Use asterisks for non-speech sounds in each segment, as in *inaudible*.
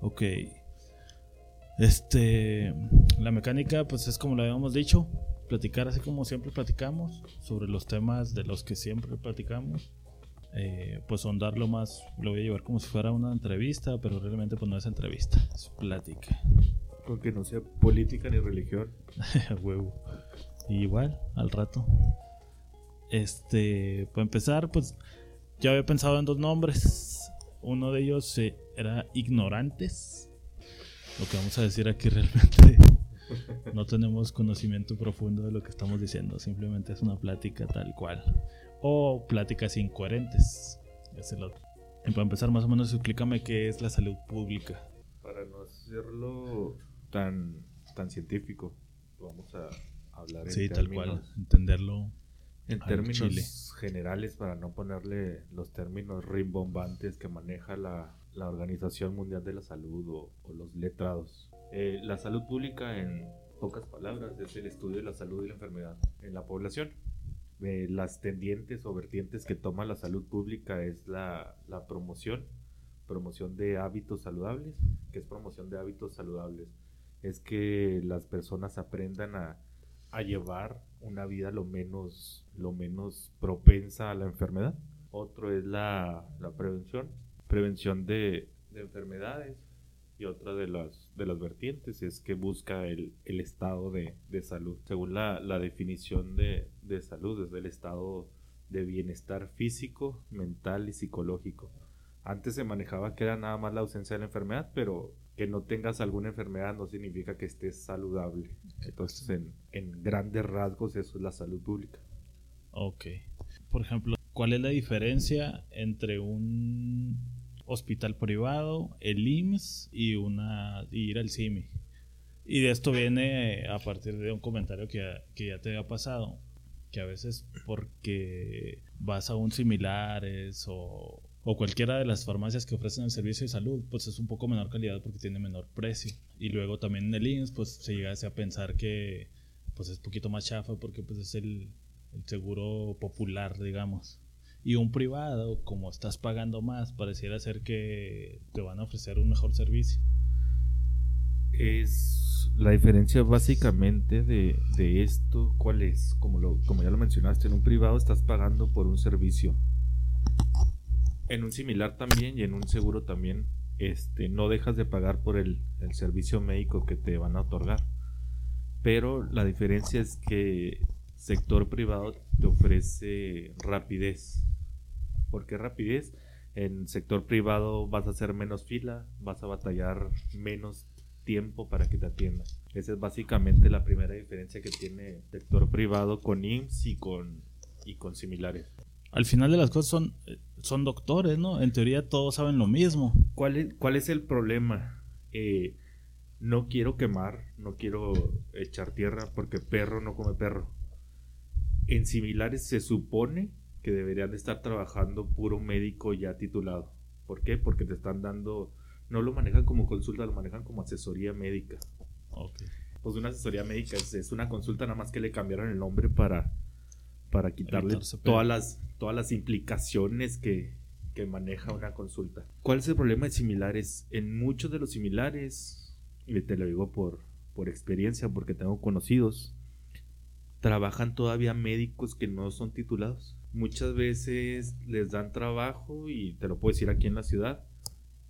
Ok. Este, la mecánica, pues es como lo habíamos dicho, platicar así como siempre platicamos, sobre los temas de los que siempre platicamos. Eh, pues sondarlo más, lo voy a llevar como si fuera una entrevista, pero realmente pues no es entrevista, es plática. Aunque no sea política ni religión. *laughs* Huevo. igual, al rato. Este, para empezar, pues ya había pensado en dos nombres. Uno de ellos eh, era Ignorantes lo que vamos a decir aquí *laughs* realmente no tenemos conocimiento profundo de lo que estamos diciendo, simplemente es una plática tal cual. O pláticas incoherentes. Es el otro. Y para empezar, más o menos, explícame qué es la salud pública. Para no hacerlo tan, tan científico, vamos a hablar en sí, tal cual, entenderlo. En términos generales, para no ponerle los términos rimbombantes que maneja la, la Organización Mundial de la Salud o, los letrados. Eh, la salud pública, en pocas palabras, es el estudio de la salud y la enfermedad en la población. Eh, las tendientes o vertientes que toma la salud pública es la, la promoción, promoción de hábitos saludables, que es promoción de hábitos saludables. Es que las personas aprendan a, a llevar una vida lo menos, lo menos propensa a la enfermedad. Otro es la, la prevención, prevención de, enfermedades y otra de las, de las vertientes es que busca el, estado de, salud. Según la, definición de, de, salud, es el estado de bienestar físico, mental y psicológico. Antes se manejaba que era nada más la ausencia de la enfermedad, pero que no tengas alguna enfermedad no significa que estés saludable. Entonces, en, en grandes rasgos, eso es la salud pública. Ok. Por ejemplo, ¿cuál es la diferencia entre un hospital privado, el IMSS y, una, ir al CIMI. Y de esto viene a partir de un comentario que, que ya te había pasado, que a veces porque vas a un similares o, o cualquiera de las farmacias que ofrecen el servicio de salud, pues es un poco menor calidad porque tiene menor precio. Y luego también en el IMSS, pues se llega a pensar que pues es poquito más chafa porque pues es el, el seguro popular, digamos y un privado, como estás pagando más, pareciera ser que te van a ofrecer un mejor servicio. Es la diferencia básicamente de, esto, ¿cuál es? Como, lo, como ya lo mencionaste, en un privado estás pagando por un servicio. En un similar también y en un seguro también, este, no dejas de pagar por el, el servicio médico que te van a otorgar. Pero la diferencia es que sector privado te ofrece rapidez ¿Por qué rapidez? En sector privado vas a hacer menos fila, vas a batallar menos tiempo para que te atiendan. Esa es básicamente la primera diferencia que tiene sector privado con IMSS y con, y con similares. Al final de las cosas son, son doctores, ¿no? En teoría todos saben lo mismo. ¿Cuál es, cuál es el problema? Eh, no quiero quemar, no quiero echar tierra porque perro no come perro. En similares se supone que deberían de estar trabajando puro médico ya titulado. ¿Por qué? Porque te están dando, no lo manejan como consulta, lo manejan como asesoría médica. Okay. Pues una asesoría médica es, una consulta nada más que le cambiaron el nombre para, para quitarle todas las, todas las implicaciones que, que maneja una consulta. ¿Cuál es el problema de similares? En muchos de los similares, y te lo digo por, por experiencia, porque tengo conocidos, trabajan todavía médicos que no son titulados muchas veces les dan trabajo y te lo puedo decir aquí en la ciudad.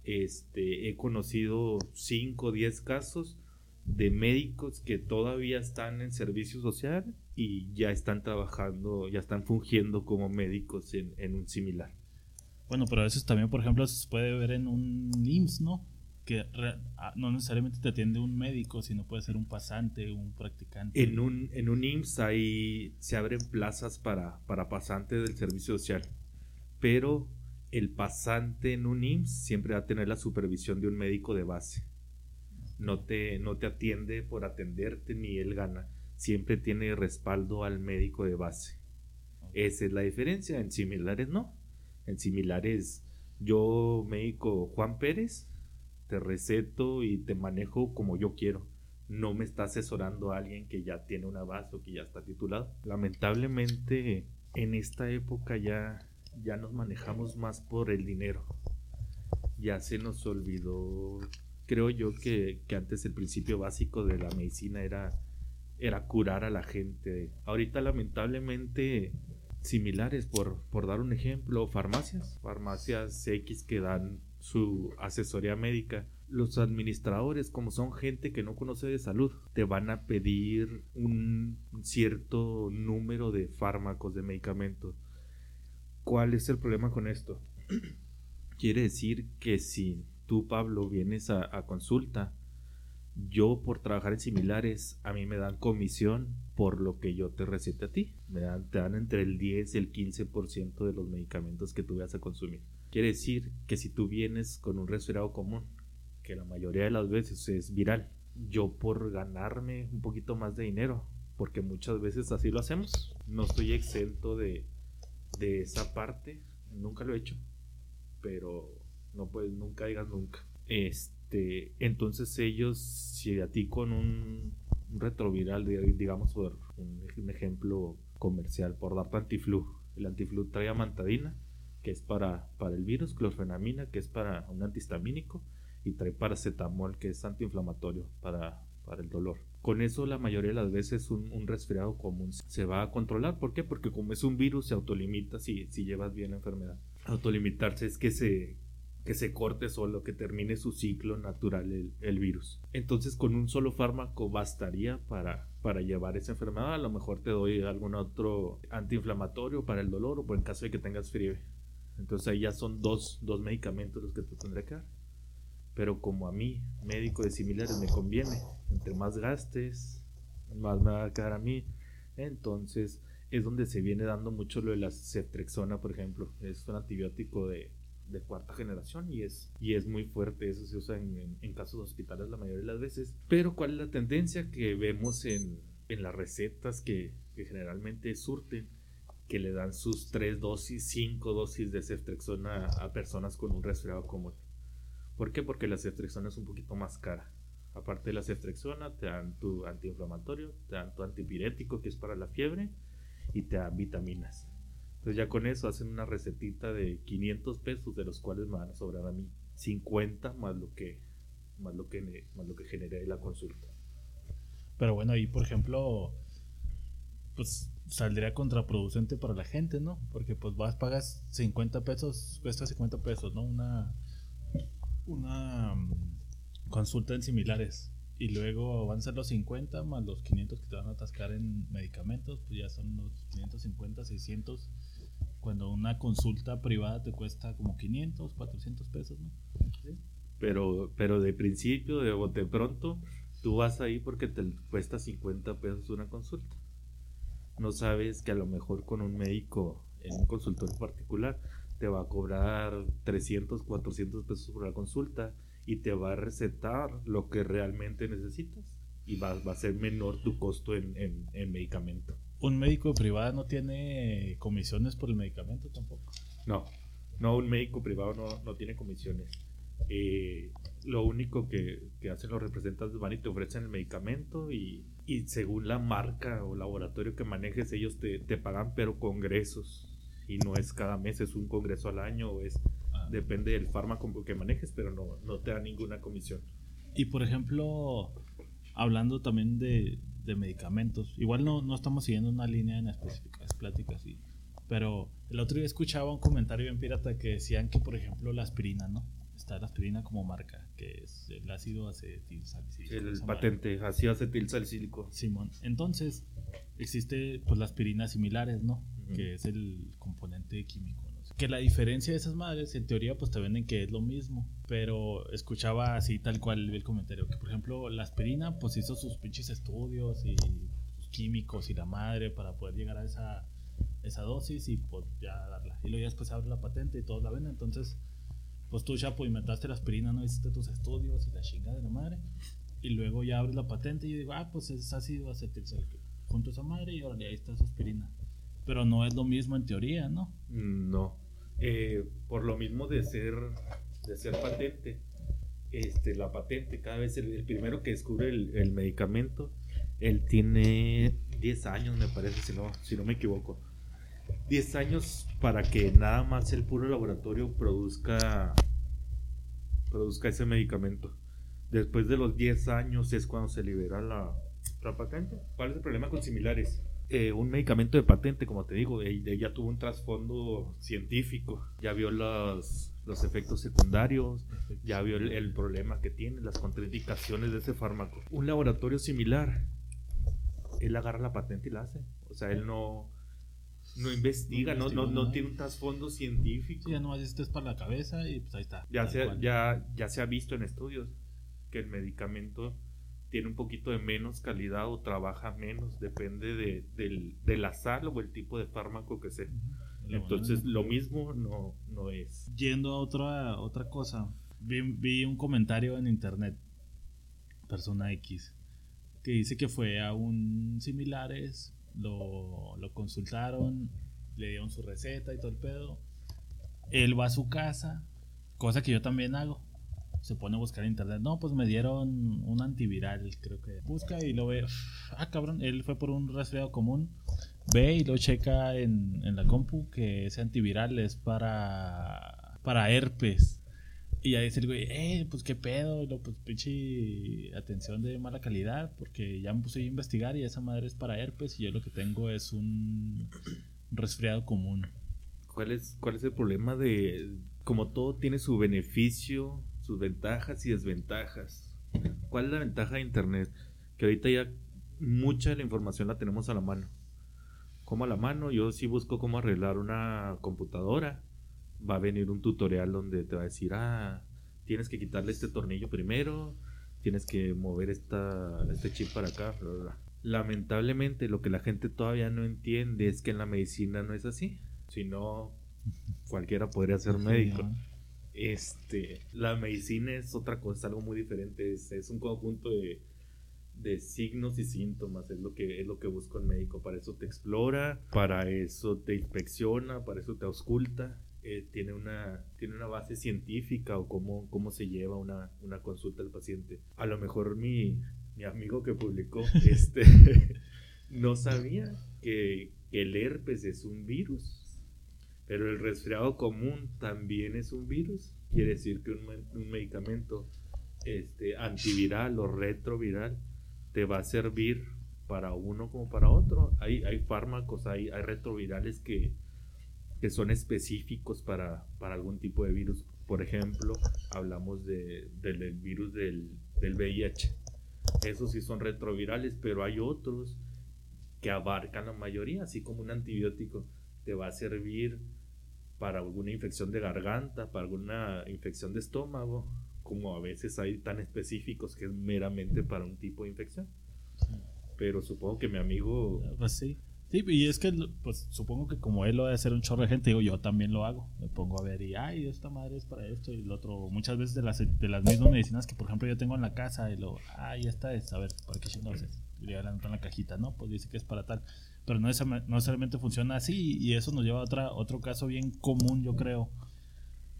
Este, he conocido 5 o 10 casos de médicos que todavía están en servicio social y ya están trabajando, ya están fungiendo como médicos en, en un similar. Bueno, pero a veces también, por ejemplo, se puede ver en un IMSS, ¿no? Que ah, no necesariamente te atiende un médico, sino puede ser un pasante, un practicante. En un, en un IMSS ahí se abren plazas para, para pasante del servicio social, pero el pasante en un IMSS siempre va a tener la supervisión de un médico de base. No te, no te atiende por atenderte ni él gana. Siempre tiene respaldo al médico de base. Esa es la diferencia. En similares no. En similares, yo, médico Juan Pérez, te receto y te manejo como yo quiero. No me está asesorando alguien que ya tiene una base o que ya está titulado. Lamentablemente en esta época ya, ya nos manejamos más por el dinero. Ya se nos olvidó creo yo que, que antes el principio básico de la medicina era, era curar a la gente. Ahorita lamentablemente similares, por, por dar un ejemplo, farmacias, farmacias X que dan su asesoría médica. Los administradores, como son gente que no conoce de salud, te van a pedir un cierto número de fármacos, de medicamentos. ¿Cuál es el problema con esto? *clears throat* Quiere decir que si tú, Pablo, vienes a, consulta, yo por trabajar en similares, a mí me dan comisión por lo que yo te recete a ti. Me dan, te dan entre el 10 y el 15% de los medicamentos que tú vas a consumir. Quiere decir que si tú vienes con un resfriado común, que la mayoría de las veces es viral, yo por ganarme un poquito más de dinero, porque muchas veces así lo hacemos, no estoy exento de, de esa parte, nunca lo he hecho, pero no puedes, nunca digas nunca. Este, entonces ellos, si a ti con un, retroviral, digamos por un, un ejemplo comercial, por darte antiflu, el antiflu trae amantadina, que es para, para el virus, clorfenamina, que es para un antihistamínico, y trae paracetamol, que es antiinflamatorio para, para el dolor. Con eso la mayoría de las veces un, un, resfriado común se va a controlar. ¿Por qué? Porque como es un virus se autolimita si, si llevas bien la enfermedad. Autolimitarse es que se, que se corte solo, que termine su ciclo natural el, el, virus. Entonces con un solo fármaco bastaría para, para llevar esa enfermedad. A lo mejor te doy algún otro antiinflamatorio para el dolor o en caso de que tengas fiebre. Entonces ahí ya son dos, dos medicamentos los que te tendré que dar. Pero como a mí, médico de similares, me conviene, entre más gastes, más me va a quedar a mí. Entonces es donde se viene dando mucho lo de la ceftrexona, por ejemplo. Es un antibiótico de, de cuarta generación y es, y es muy fuerte. Eso se usa en, en, en, casos hospitales la mayoría de las veces. Pero ¿cuál es la tendencia que vemos en, en las recetas que, que generalmente surten? Que le dan sus tres dosis, cinco dosis de ceftrexona a personas con un resfriado común. ¿Por qué? Porque la ceftrexona es un poquito más cara. Aparte de la ceftrexona, te dan tu antiinflamatorio, te dan tu antipirético, que es para la fiebre, y te dan vitaminas. Entonces ya con eso hacen una recetita de 500 pesos, de los cuales me van a sobrar a mí 50 más lo que, más lo que, más lo que generé la consulta. Pero bueno, ahí por ejemplo, pues saldría contraproducente para la gente, ¿no? Porque pues vas, pagas 50 pesos, cuesta 50 pesos, ¿no? Una, una um, consulta en similares. Y luego van a ser los 50 más los 500 que te van a atascar en medicamentos, pues ya son los 550, 600. Cuando una consulta privada te cuesta como 500, 400 pesos, ¿no? ¿Sí? Pero, pero de principio, de bote pronto, tú vas ahí porque te cuesta 50 pesos una consulta no sabes que a lo mejor con un médico en un consultorio particular te va a cobrar 300, 400 pesos por la consulta y te va a recetar lo que realmente necesitas y va, va a ser menor tu costo en, en, en, medicamento. ¿Un médico privado no tiene comisiones por el medicamento tampoco? No, no, un médico privado no, no tiene comisiones. Eh, lo único que, que, hacen los representantes van y te ofrecen el medicamento y, y según la marca o laboratorio que manejes ellos te, te, pagan pero congresos. Y no es cada mes es un congreso al año o es ah. depende del fármaco que manejes pero no, no te da ninguna comisión. Y por ejemplo hablando también de, de medicamentos igual no, no estamos siguiendo una línea en específicas pláticas y, pero el otro día escuchaba un comentario en pirata que decían que por ejemplo la aspirina no está la aspirina como marca, que es el ácido acetilsalicílico. El, el patente, ácido acetilsalicílico. Simón. Entonces, existe pues las aspirinas similares, ¿no? Uh -huh. Que es el componente químico. ¿no? Que la diferencia de esas madres, en teoría, pues te venden que es lo mismo. Pero escuchaba así tal cual el comentario, que por ejemplo, la aspirina pues hizo sus pinches estudios y sus químicos y la madre para poder llegar a esa, esa dosis y pues ya darla. Y luego ya después abre la patente y todos la venden. Entonces pues tú, Chapo, inventaste la aspirina, no hiciste tus estudios y la chingada de la madre. Y luego ya abres la patente y yo digo, ah, pues es ácido acetilsalicílico. Junto a esa madre y ahora ahí está su aspirina. Pero no es lo mismo en teoría, ¿no? No. Eh, por lo mismo de ser, de ser patente, este, la patente, cada vez el, el primero que descubre el, el, medicamento, él tiene 10 años, me parece, si no, si no me equivoco. 10 años para que nada más el puro laboratorio produzca produzca ese medicamento. Después de los 10 años es cuando se libera la, la patente. ¿Cuál es el problema con similares? Eh, un medicamento de patente, como te digo, ella tuvo un trasfondo científico, ya vio los, los efectos secundarios, ya vio el, problema que tiene, las contraindicaciones de ese fármaco. Un laboratorio similar, él agarra la patente y la hace. O sea, él no, no investiga, no, no, no, tiene un trasfondo científico. ya no esto es para la cabeza y pues ahí está. Ya se, ya, ya se ha visto en estudios que el medicamento tiene un poquito de menos calidad o trabaja menos, depende de, del, de la sal o el tipo de fármaco que sea. Entonces, lo mismo no, no es. Yendo a otra, otra cosa, vi, un comentario en internet, persona X, que dice que fue a un similares, lo, consultaron, le dieron su receta y todo el pedo. Él va a su casa, cosa que yo también hago se pone a buscar en internet. No, pues me dieron un antiviral, creo que. Busca y lo ve. Ah, cabrón, él fue por un resfriado común. Ve y lo checa en, en la compu que ese antiviral es para, para herpes. Y ahí dice el güey, eh, pues qué pedo, lo, pues pinche atención de mala calidad, porque ya me puse a investigar y esa madre es para herpes y yo lo que tengo es un resfriado común. ¿Cuál es, cuál es el problema de, como todo tiene su beneficio, sus ventajas y desventajas. ¿Cuál es la ventaja de Internet? Que ahorita ya mucha de la información la tenemos a la mano. Como a la mano, yo si busco cómo arreglar una computadora, va a venir un tutorial donde te va a decir, ah, tienes que quitarle este tornillo primero, tienes que mover esta, este chip para acá. Lamentablemente lo que la gente todavía no entiende es que en la medicina no es así. Si no, *laughs* cualquiera podría ser médico. Este, la medicina es otra cosa, algo muy diferente. Es, un conjunto de, signos y síntomas. Es lo que es lo que busca el médico. Para eso te explora, para eso te inspecciona, para eso te ausculta. Eh, tiene una tiene una base científica o cómo, cómo se lleva una, consulta al paciente. A lo mejor mi, mi amigo que publicó *laughs* este no sabía que el herpes es un virus pero el resfriado común también es un virus. Quiere decir que un, medicamento este, antiviral o retroviral te va a servir para uno como para otro. Hay, hay fármacos, hay, hay retrovirales que, que son específicos para, para, algún tipo de virus. Por ejemplo, hablamos de, del, virus del, del VIH. Esos sí son retrovirales, pero hay otros que abarcan la mayoría, así como un antibiótico te va a servir para alguna infección de garganta, para alguna infección de estómago, como a veces hay tan específicos que es meramente para un tipo de infección. Pero supongo que mi amigo... Pues sí. Sí, y es que pues supongo que como él lo de hacer un chorro de gente, digo, yo también lo hago. Me pongo a ver y, ay, esta madre es para esto y lo otro. Muchas veces de las, de las mismas medicinas que, por ejemplo, yo tengo en la casa y lo, ay, esta es, a ver, ¿para qué chingados es? Y le en la cajita, ¿no? Pues dice que es para tal pero no, necesariamente funciona así y eso nos lleva a otra, otro caso bien común, yo creo,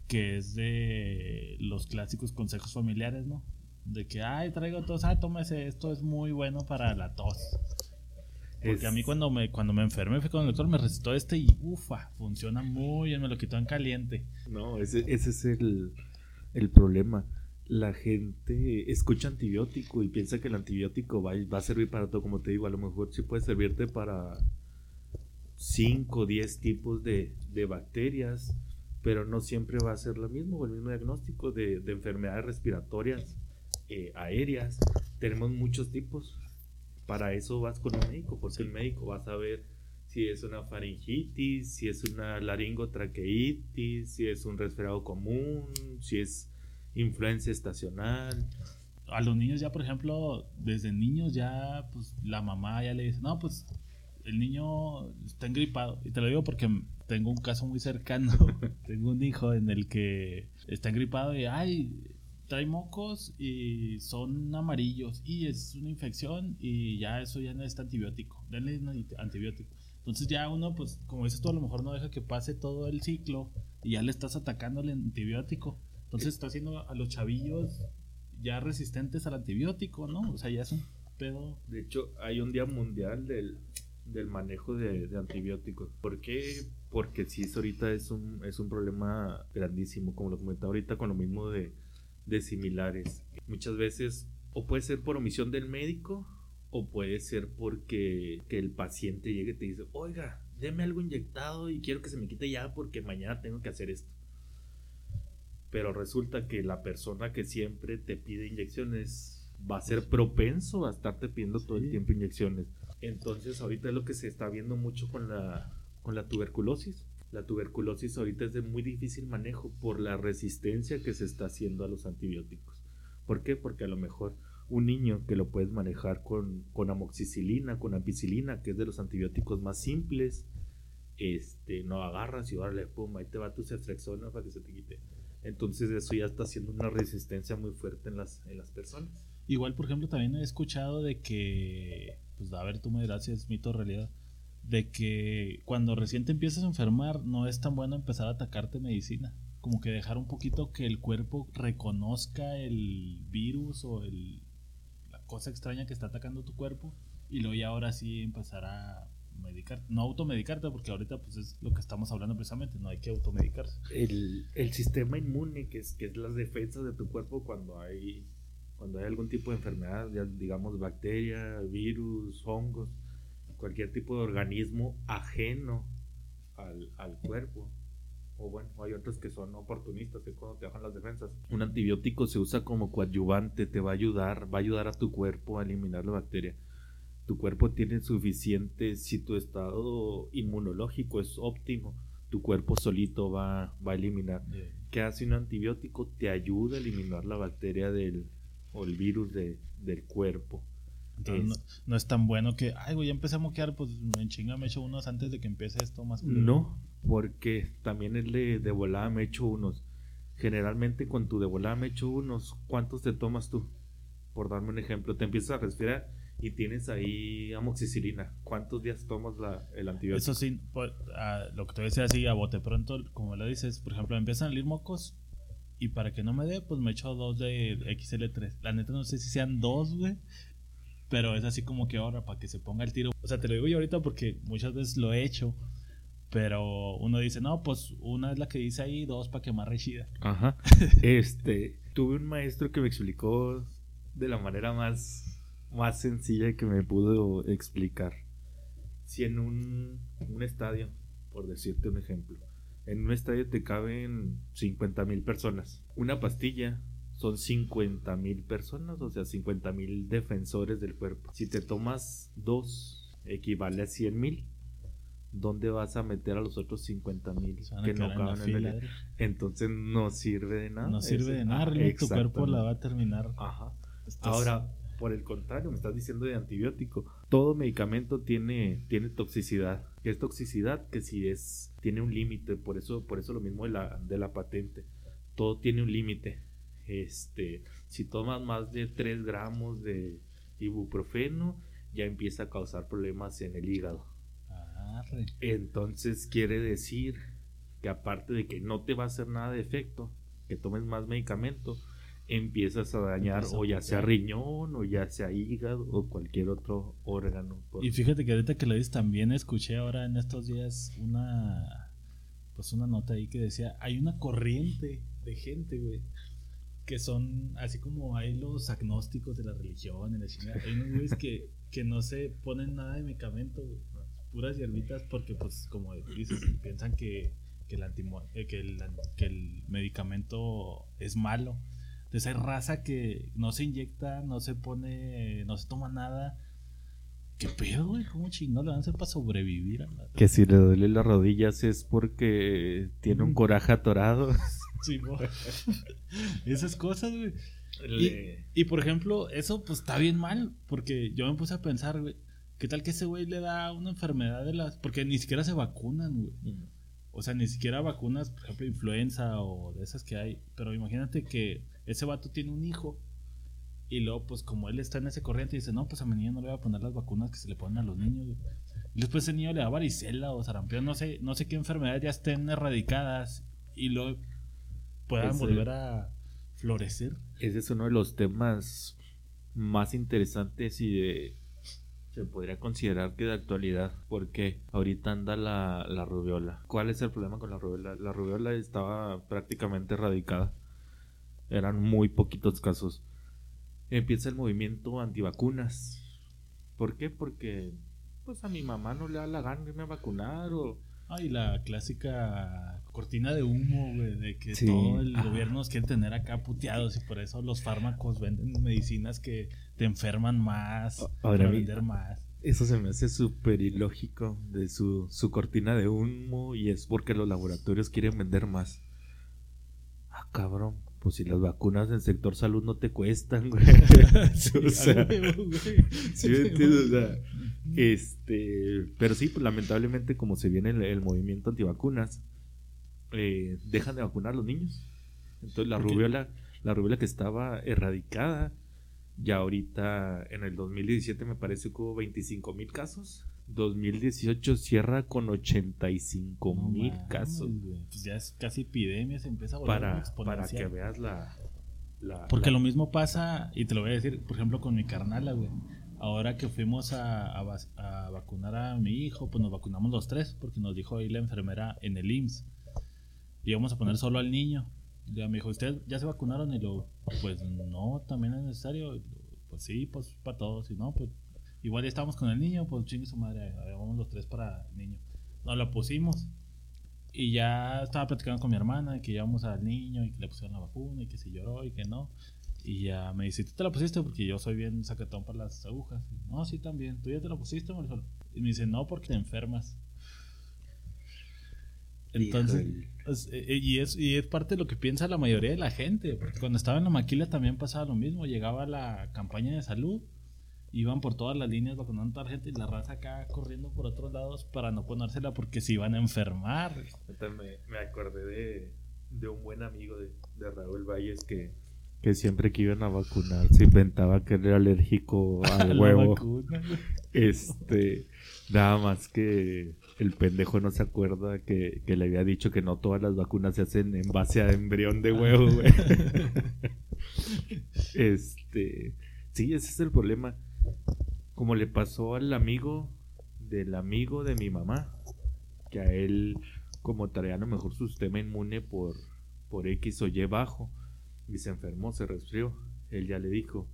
que es de los clásicos consejos familiares, ¿no? De que, ay, traigo tos, ah, tómese, esto es muy bueno para la tos. Porque a mí cuando me, cuando me enfermé fui con el doctor, me recetó este y ufa, funciona muy bien, me lo quitó en caliente. No, ese, ese es el, el problema la gente escucha antibiótico y piensa que el antibiótico va, va, a servir para todo, como te digo, a lo mejor sí puede servirte para 5 o 10 tipos de, bacterias, pero no siempre va a ser lo mismo, el mismo diagnóstico de, enfermedades respiratorias eh, aéreas. Tenemos muchos tipos. Para eso vas con un médico, porque el médico va a saber si es una faringitis, si es una laringotraqueitis, si es un resfriado común, si es influencia estacional. A los niños ya, por ejemplo, desde niños ya, pues la mamá ya le dice, no, pues el niño está engripado. Y te lo digo porque tengo un caso muy cercano. *laughs* tengo un hijo en el que está engripado y, ay, trae mocos y son amarillos y es una infección y ya eso ya necesita antibiótico. Denle antibiótico. Entonces ya uno, pues como dices tú, a lo mejor no deja que pase todo el ciclo y ya le estás atacando el antibiótico. Entonces está haciendo a los chavillos ya resistentes al antibiótico, ¿no? O sea, ya es un pedo. De hecho, hay un día mundial del, manejo de, antibióticos. ¿Por qué? Porque es ahorita es un, es un problema grandísimo, como lo comentaba ahorita con lo mismo de, de similares. Muchas veces o puede ser por omisión del médico o puede ser porque que el paciente llegue y te dice, oiga, deme algo inyectado y quiero que se me quite ya porque mañana tengo que hacer esto. Pero resulta que la persona que siempre te pide inyecciones va a ser propenso a estarte pidiendo todo el tiempo inyecciones. Entonces ahorita es lo que se está viendo mucho con la, con la tuberculosis. La tuberculosis ahorita es de muy difícil manejo por la resistencia que se está haciendo a los antibióticos. ¿Por qué? Porque a lo mejor un niño que lo puedes manejar con, con amoxicilina, con ampicilina, que es de los antibióticos más simples, este, no agarras y ahora le pum, ahí te va tu ceftrexona para que se te quite. Entonces eso ya está haciendo una resistencia muy fuerte en las, en las personas. Igual, por ejemplo, también he escuchado de que, pues a ver, tú me dirás mito realidad, de que cuando recién te empiezas a enfermar no es tan bueno empezar a atacarte medicina. Como que dejar un poquito que el cuerpo reconozca el virus o el, la cosa extraña que está atacando tu cuerpo y luego ya ahora sí empezar a medicar, no automedicarte porque ahorita pues es lo que estamos hablando precisamente, no hay que automedicarse. El, el sistema inmune, que es, que es las defensas de tu cuerpo cuando hay, cuando hay algún tipo de enfermedad, ya digamos bacteria, virus, hongos, cualquier tipo de organismo ajeno al, al cuerpo. O bueno, hay otros que son oportunistas, que cuando te bajan las defensas. Un antibiótico se usa como coadyuvante, te va a ayudar, va a ayudar a tu cuerpo a eliminar la bacteria tu cuerpo tiene suficiente, si tu estado inmunológico es óptimo, tu cuerpo solito va, va a eliminar. ¿Qué hace un antibiótico? Te ayuda a eliminar la bacteria del, o el virus de, del cuerpo. Entonces, no, es tan bueno que, ay, güey, ya empecé a moquear, pues en chinga me echo unos antes de que empiece esto más. No, porque también el de, de volada me echo unos. Generalmente con tu de volada me echo unos, ¿cuántos te tomas tú? Por darme un ejemplo, te empiezas a respirar y tienes ahí amoxicilina, ¿cuántos días tomas la, el antibiótico? Eso sí, lo que te decía así a bote pronto, como lo dices, por ejemplo, empiezan a salir mocos y para que no me dé, pues me echo dos de XL3. La neta no sé si sean dos, güey. Pero es así como que ahora, para que se ponga el tiro. O sea, te lo digo yo ahorita porque muchas veces lo he hecho. Pero uno dice, no, pues una es la que dice ahí, dos para quemar rechida. Ajá. *laughs* este, tuve un maestro que me explicó de la manera más más sencilla que me pudo explicar. Si en un, un estadio, por decirte un ejemplo, en un estadio te caben 50 mil personas, una pastilla son 50 mil personas, o sea, 50 mil defensores del cuerpo. Si te tomas dos, equivale a 100 mil. ¿Dónde vas a meter a los otros 50 mil que no caben en, el... Entonces no sirve de nada. No sirve de nada, tu cuerpo la va a terminar. Ajá. Ahora, por el contrario, me estás diciendo de antibiótico. Todo medicamento tiene, tiene toxicidad. ¿Qué es toxicidad? Que si es, tiene un límite, por eso, por eso lo mismo de la, de la patente. Todo tiene un límite. Este, si tomas más de 3 gramos de ibuprofeno, ya empieza a causar problemas en el hígado. Entonces quiere decir que aparte de que no te va a hacer nada de efecto, que tomes más medicamento, empiezas a dañar o ya sea riñón o ya sea hígado o cualquier otro órgano. Y fíjate que ahorita que lo dices también escuché ahora en estos días una pues una nota ahí que decía, hay una corriente de gente, güey, que son así como hay los agnósticos de la religión, en la China, hay unos güeyes que, que no se ponen nada de medicamento, puras hierbitas porque pues como dices, piensan que que el, eh, que el, que el medicamento es malo entonces hay raza que no se inyecta, no se pone, no se toma nada. ¿Qué pedo, güey? ¿Cómo chingón le van a hacer para sobrevivir? Que si le duele las rodillas es porque tiene un coraje atorado. *laughs* Sí, *laughs* Esas cosas, güey. Y, por ejemplo, eso pues está bien mal, porque yo me puse a pensar, güey, ¿qué tal que ese güey le da una enfermedad de las... Porque ni siquiera se vacunan, güey. O sea, ni siquiera vacunas, por ejemplo, influenza o de esas que hay. Pero imagínate que ese vato tiene un hijo y luego, pues como él está en ese corriente, dice, no, pues a mi niño no le voy a poner las vacunas que se le ponen a los niños. Y después ese niño le da varicela o sarampión, no sé, no sé qué enfermedades ya estén erradicadas y luego puedan volver a florecer. Ese es uno de los temas más interesantes y de se podría considerar que de actualidad, porque ahorita anda la, la rubiola. ¿Cuál es el problema con la rubiola? La rubiola estaba prácticamente erradicada Eran muy poquitos casos. Empieza el movimiento antivacunas. ¿Por qué? Porque pues a mi mamá no le da la gana irme a vacunar o... Ay, la clásica cortina de humo, güey, de que todo el gobierno nos quiere tener acá puteados y por eso los fármacos venden medicinas que te enferman más, para vender más. Eso se me hace súper ilógico de su, su cortina de humo y es porque los laboratorios quieren vender más. Ah, cabrón. Pues si las vacunas en sector salud no te cuestan, güey. *laughs* *laughs* o sea, sí entiendo, o sea, este, pero sí, pues lamentablemente como se viene el, movimiento antivacunas, eh, dejan de vacunar a los niños. Entonces la rubiola, la rubiola que estaba erradicada, ya ahorita en el 2017 me parece que hubo 25 mil casos 2018 cierra con 85 mil casos. Pues ya es casi epidemia, se empieza a volver para, para que veas la... Porque lo mismo pasa, y te lo voy a decir, por ejemplo, con mi carnala, güey. Ahora que fuimos a, a, vacunar a mi hijo, pues nos vacunamos los tres, porque nos dijo ahí la enfermera en el IMSS. Y vamos a poner solo al niño. Ya me dijo, ¿usted ya se vacunaron? Y lo, pues no, también es necesario. Pues sí, pues para todos. Y no, pues Igual ya estábamos con el niño, pues chingue su madre, vamos los tres para el niño. Nos lo pusimos. Y ya estaba platicando con mi hermana que llevamos al niño y que le pusieron la vacuna y que si lloró y que no. Y ya me dice, ¿tú te la pusiste? Porque yo soy bien sacatón para las agujas. no, sí, también. ¿Tú ya te la pusiste, Y me dice, no, porque te enfermas. Entonces, pues, eh, eh, y, es, y es parte de lo que piensa la mayoría de la gente. Porque cuando estaba en la maquila también pasaba lo mismo. Llegaba la campaña de salud iban por todas las líneas vacunando a gente y la raza acá corriendo por otros lados para no ponérsela porque se iban a enfermar. Me, me acordé de, de, un buen amigo de, de Raúl Valles que, que, siempre que iban a vacunar se inventaba que era alérgico al *laughs* huevo. este, nada más que el pendejo no se acuerda que, que, le había dicho que no todas las vacunas se hacen en base a embrión de huevo, *laughs* este, sí, ese es el problema. Como le pasó al amigo del amigo de mi mamá, que a él, como traía a lo mejor su sistema inmune por, por X o Y bajo, y se enfermó, se resfrió. Él ya le dijo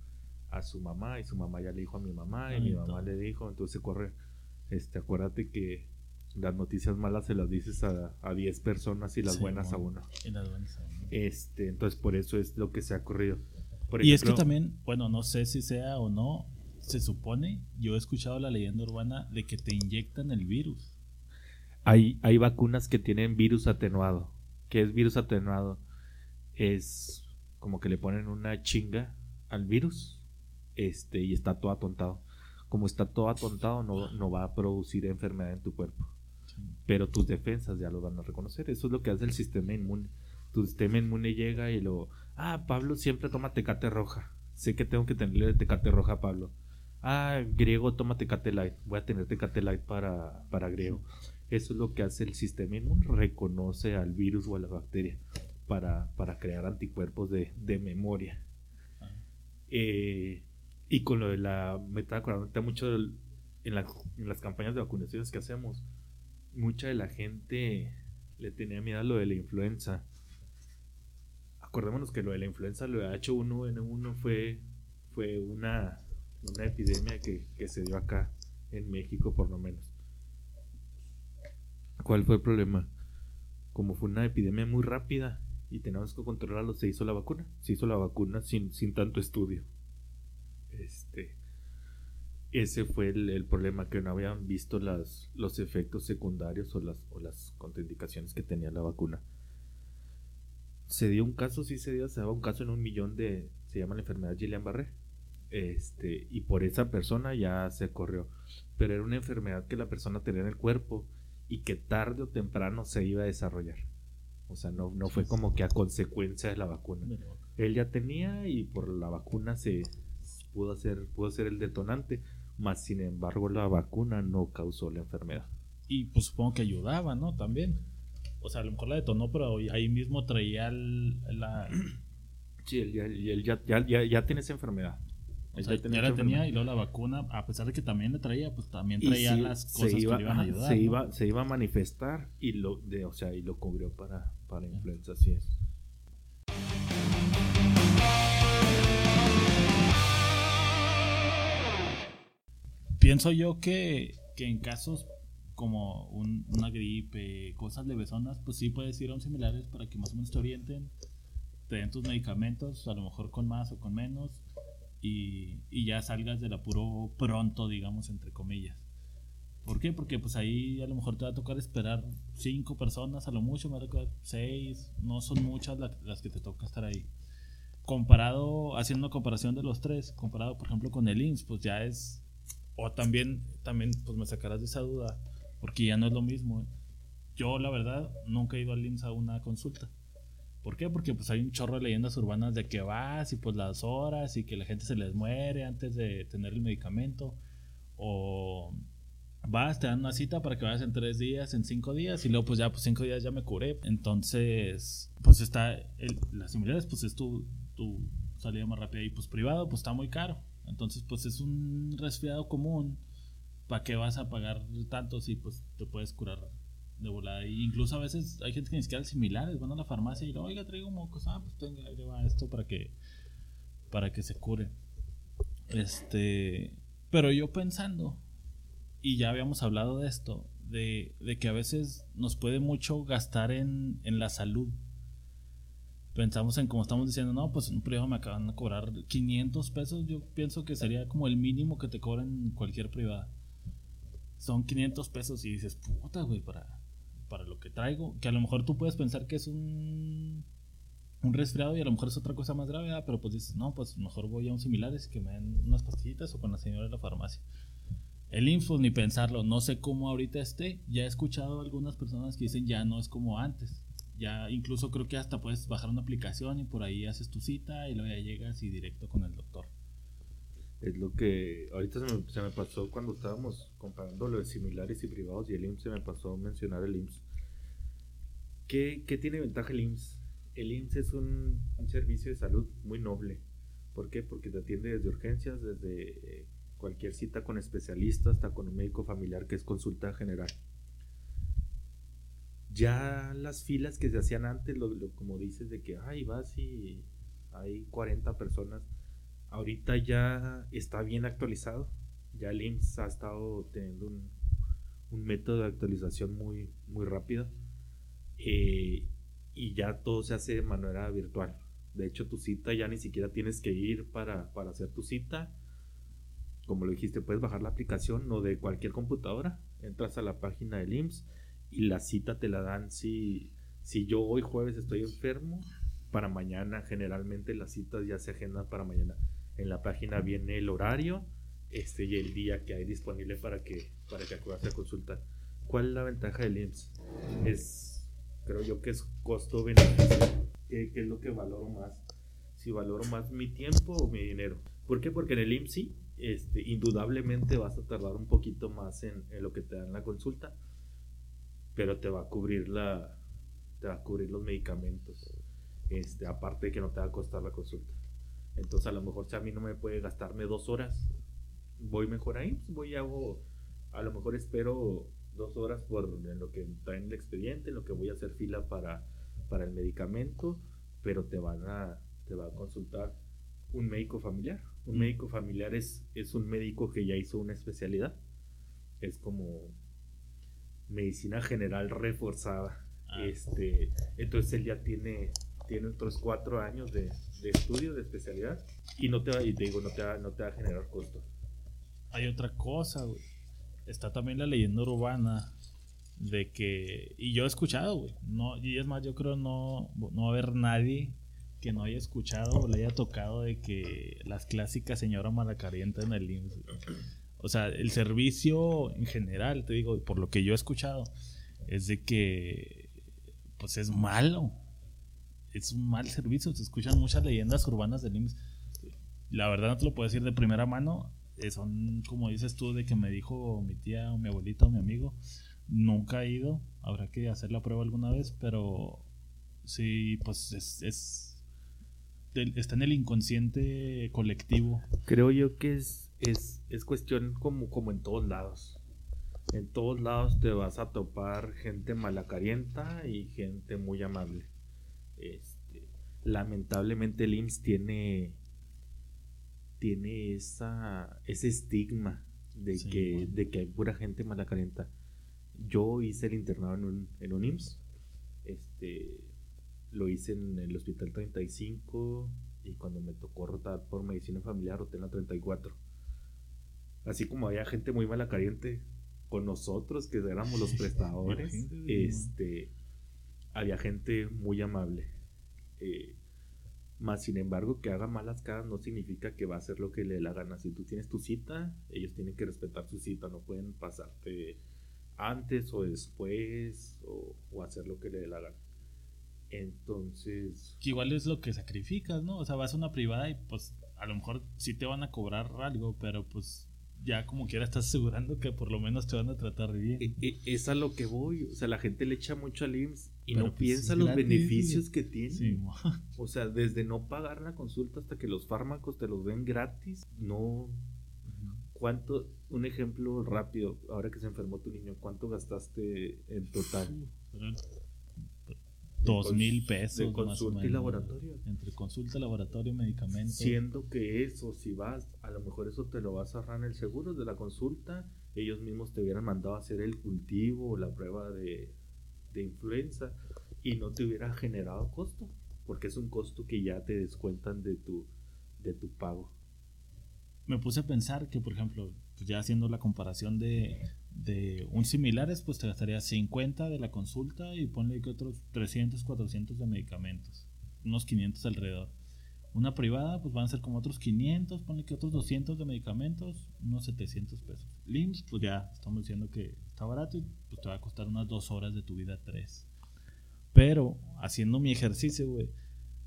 a su mamá, y su mamá ya le dijo a mi mamá, y mi mamá le dijo, entonces corre, este, acuérdate que las noticias malas se las dices a, a 10 personas y las buenas a una. Este, entonces por eso es lo que se ha corrido. y es que también, bueno, no sé si sea o no, se supone, yo he escuchado la leyenda urbana de que te inyectan el virus. Hay, hay vacunas que tienen virus atenuado. ¿Qué es virus atenuado? Es como que le ponen una chinga al virus este, y está todo atontado. Como está todo atontado, no, no va a producir enfermedad en tu cuerpo. Pero tus defensas ya lo van a reconocer. Eso es lo que hace el sistema inmune. Tu sistema inmune llega y lo. Ah, Pablo siempre toma tecate roja. Sé que tengo que tenerle tecate roja a Pablo ah, griego, toma Tecate Light, voy a tener Tecate Light para, para griego. Eso es lo que hace el sistema inmune, reconoce al virus o a la bacteria para, para crear anticuerpos de, de memoria. Ah. Eh, y con lo de la, me estaba acordando mucho en, en las campañas de vacunaciones que hacemos, mucha de la gente le tenía miedo a lo de la influenza. Acordémonos que lo de la influenza, lo de H1N1 fue, fue una una epidemia que, se dio acá en México por lo menos. ¿Cuál fue el problema? Como fue una epidemia muy rápida y teníamos que controlarlo, se hizo la vacuna. Se hizo la vacuna sin, sin tanto estudio. Este, ese fue el, problema, que no habían visto las, los efectos secundarios o las, o las contraindicaciones que tenía la vacuna. Se dio un caso, sí se dio, se daba un caso en un millón de, se llama la enfermedad Guillain-Barré este, y por esa persona ya se corrió. Pero era una enfermedad que la persona tenía en el cuerpo y que tarde o temprano se iba a desarrollar. O sea, no, no fue como que a consecuencia de la vacuna. Él ya tenía y por la vacuna se pudo hacer, pudo ser el detonante, más sin embargo la vacuna no causó la enfermedad. Y pues supongo que ayudaba, ¿no? También. O sea, a lo mejor la detonó, pero ahí mismo traía la... *clears throat* Sí, él, ya, ya, ya, ya tiene esa enfermedad ya la tenía y luego la vacuna, a pesar de que también le traía, pues también traía las cosas que le iban a ayudar. Se, iba, se iba a manifestar y lo, de, o sea, y lo cubrió para, para influenza, así es. Pienso yo que, que en casos como una gripe, cosas levesonas, pues sí puedes ir a un similares para que más o menos te orienten, te den tus medicamentos, a lo mejor con más o con menos, y, y ya salgas del apuro pronto, digamos, entre comillas. ¿Por qué? Porque pues ahí a lo mejor te va a tocar esperar cinco personas, a lo mucho me va a tocar seis, no son muchas las que te toca estar ahí. Comparado, haciendo una comparación de los tres, comparado por ejemplo con el IMSS, pues ya es, o también, también pues me sacarás de esa duda, porque ya no es lo mismo. Yo, la verdad, nunca he ido al IMSS a una consulta. ¿Por qué? Porque pues hay un chorro de leyendas urbanas de que vas y pues las horas y que la gente se les muere antes de tener el medicamento. O vas, te dan una cita para que vayas en tres días, en cinco días y luego pues ya pues cinco días ya me curé. Entonces, pues está, el, las similares pues es tu, tu salida más rápida y pues privado pues está muy caro. Entonces pues es un resfriado común ¿para qué vas a pagar tanto si pues te puedes curar de volada? Incluso a veces hay gente que ni siquiera es similares, van a la farmacia y oiga, traigo mocos, ah, pues tenga, ahí va esto para que, para que se cure. Este, pero yo pensando, y ya habíamos hablado de esto, de, de que a veces nos puede mucho gastar en, en la salud pensamos en como estamos diciendo, no, pues un privado me acaban de cobrar 500 pesos, yo pienso que sería como el mínimo que te cobran cualquier privada son 500 pesos y dices, puta, güey, para, para lo que traigo. Que a lo mejor tú puedes pensar que es un, un resfriado y a lo mejor es otra cosa más grave, pero pues dices, no, pues mejor voy a un similares que me den unas pastillitas o con la señora de la farmacia. El info, ni pensarlo, no sé cómo ahorita esté. Ya he escuchado algunas personas que dicen ya no es como antes. Ya incluso creo que hasta puedes bajar una aplicación y por ahí haces tu cita y luego ya llegas y directo con el doctor. Es lo que ahorita se me, pasó cuando estábamos comparando lo de similares y privados y el IMSS se me pasó mencionar el IMSS. ¿Qué, qué tiene ventaja el IMSS? El IMSS es un, un, servicio de salud muy noble. ¿Por qué? Porque te atiende desde urgencias, desde eh, cualquier cita con especialistas, hasta con un médico familiar que es consulta general. Ya las filas que se hacían antes, lo, como dices, de que, ay, vas y hay 40 personas ahorita ya está bien actualizado. Ya el IMSS ha estado teniendo un, método de actualización muy, muy rápido. Eh, y ya todo se hace de manera virtual. De hecho, tu cita ya ni siquiera tienes que ir para, hacer tu cita. Como lo dijiste, puedes bajar la aplicación o de cualquier computadora. Entras a la página del IMSS y la cita te la dan si, si yo hoy jueves estoy enfermo. Para mañana, generalmente las citas ya se agendan para mañana en la página viene el horario este, y el día que hay disponible para que, para que acudas a consultar. ¿Cuál es la ventaja del IMSS? Es, creo yo que es costo-beneficio. ¿Qué, es lo que valoro más? Si valoro más mi tiempo o mi dinero. ¿Por qué? Porque en el IMSS este, indudablemente vas a tardar un poquito más en, lo que te dan la consulta, pero te va a cubrir la, te va a cubrir los medicamentos. Este, aparte de que no te va a costar la consulta. Entonces a lo mejor si a mí no me puede gastarme dos horas, voy mejor ahí, pues voy y hago, a lo mejor espero dos horas por en lo que traen el expediente, en lo que voy a hacer fila para, para el medicamento, pero te van a, te va a consultar un médico familiar. Un mm. médico familiar es, es un médico que ya hizo una especialidad. Es como medicina general reforzada. Ah. Este, entonces él ya tiene, tiene otros cuatro años de, de estudio, de especialidad, y no te va, y te digo, no te va, no te va a generar costo. Hay otra cosa, güey. Está también la leyenda urbana de que, y yo he escuchado, güey, no, y es más, yo creo no, no va a haber nadie que no haya escuchado o le haya tocado de que las clásicas señora malacarienta en el IMSS. O sea, el servicio en general, te digo, por lo que yo he escuchado, es de que pues es malo es un mal servicio. Se escuchan muchas leyendas urbanas del IMSS. La verdad no te lo puedo decir de primera mano. Eh, son como dices tú, de que me dijo mi tía o mi abuelita o mi amigo. Nunca he ido. Habrá que hacer la prueba alguna vez, pero sí, pues es, es está en el inconsciente colectivo. Creo yo que es, es, es cuestión como, como en todos lados. En todos lados te vas a topar gente malacarienta y gente muy amable. Este, lamentablemente el IMSS tiene, tiene esa, ese estigma de, que, de que hay pura gente mala calienta. Yo hice el internado en un, en un IMSS. Este, lo hice en el Hospital 35 y cuando me tocó rotar por medicina familiar, roté en la 34. Así como había gente muy mala caliente con nosotros, que éramos los *laughs* prestadores, este, había gente muy amable. Eh, más sin embargo, que haga malas caras no significa que va a hacer lo que le dé la gana. Si tú tienes tu cita, ellos tienen que respetar su cita, no pueden pasarte antes o después o, hacer lo que le dé la gana. Entonces. Que igual es lo que sacrificas, ¿no? O sea, vas a una privada y pues a lo mejor sí te van a cobrar algo, pero pues ya como quiera estás asegurando que por lo menos te van a tratar bien. E, e, es a lo que voy. O sea, la gente le echa mucho al IMSS y no pues, piensa los beneficios que tiene. *laughs* o sea, desde no pagar la consulta hasta que los fármacos te los den gratis. No. ¿Cuánto? Un ejemplo rápido. Ahora que se enfermó tu niño, ¿cuánto gastaste en total? Dos mil pesos. De consulta y laboratorio. Entre consulta, laboratorio, medicamentos. Siendo que eso, si vas, a lo mejor eso te lo vas a ahorrar en el seguro de la consulta. Ellos mismos te hubieran mandado a hacer el cultivo o la prueba de, de influenza y no te hubiera generado costo. Porque es un costo que ya te descuentan de tu, de tu pago. Me puse a pensar que, por ejemplo, pues ya haciendo la comparación de de un similares, pues te gastaría 50 de la consulta y ponle que otros 300, 400 de medicamentos, unos 500 alrededor. Una privada, pues van a ser como otros 500, ponle que otros 200 de medicamentos, unos 700 pesos. LIMS, pues ya estamos diciendo que está barato y pues te va a costar unas dos horas de tu vida, tres. Pero haciendo mi ejercicio, güey,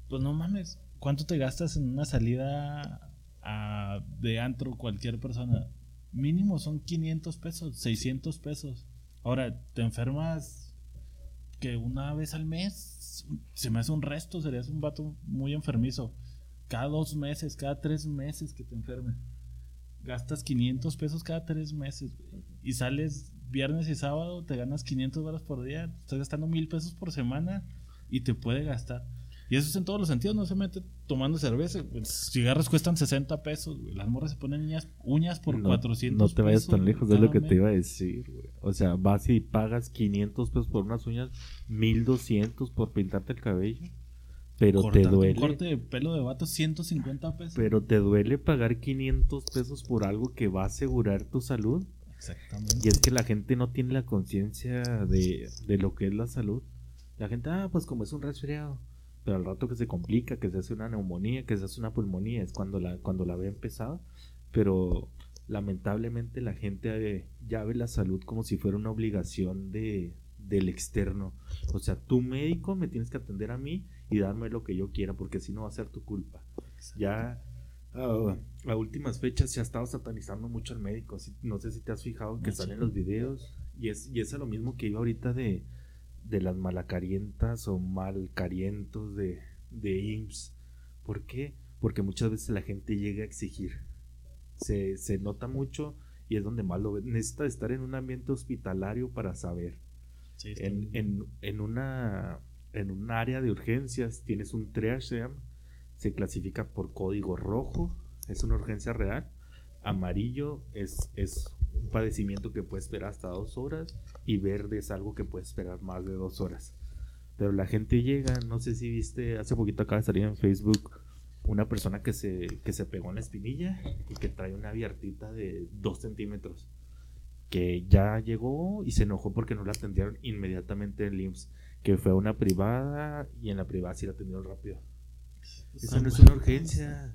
pues no mames, ¿cuánto te gastas en una salida a, de antro cualquier persona? Mínimo son 500 pesos, 600 pesos. Ahora, te enfermas que una vez al mes, se me hace un resto, serías un vato muy enfermizo. Cada dos meses, cada tres meses que te enfermes. Gastas 500 pesos cada tres meses. Y sales viernes y sábado, te ganas 500 horas por día. Estás gastando mil pesos por semana y te puede gastar. Y eso es en todos los sentidos, no se mete tomando cerveza. cigarros cuestan 60 pesos, Las morras se ponen uñas, uñas por 400 No te vayas tan lejos, es lo que te iba a decir, güey. O sea, vas y pagas 500 pesos por unas uñas, 1200 por pintarte el cabello. Pero te duele. Un corte de pelo de vato, 150 pesos. Pero te duele pagar 500 pesos por algo que va a asegurar tu salud. Exactamente. Y es que la gente no tiene la conciencia de, de lo que es la salud. La gente, ah, pues como es un resfriado pero al rato que se complica, que se hace una neumonía, que se hace una pulmonía, es cuando la, cuando la ve empezado. Pero lamentablemente la gente eh, ya ve la salud como si fuera una obligación de, del externo. O sea, tu médico me tienes que atender a mí y darme lo que yo quiera, porque si no va a ser tu culpa. Ya ah, a últimas fechas se ha estado satanizando mucho al médico. No sé si te has fijado que salen los videos. Y es, y es a lo mismo que iba ahorita de, de las malacarientas o malcarientos de, de IMSS. ¿Por qué? Porque muchas veces la gente llega a exigir. Se, se nota mucho y es donde más lo ve. Necesita estar en un ambiente hospitalario para saber. en, en, en, una, en un área de urgencias tienes un triage, se Se clasifica por código rojo, es una urgencia real. Amarillo es, es un padecimiento que puede esperar hasta dos horas y verde es algo que puede esperar más de dos horas. Pero la gente llega, no sé si viste, hace poquito acaba de salir en Facebook una persona que se, que se pegó en la espinilla y que trae una abiertita de dos centímetros. Que ya llegó y se enojó porque no la atendieron inmediatamente en IMSS. Que fue a una privada y en la privada sí la atendieron rápido. Eso no es una urgencia.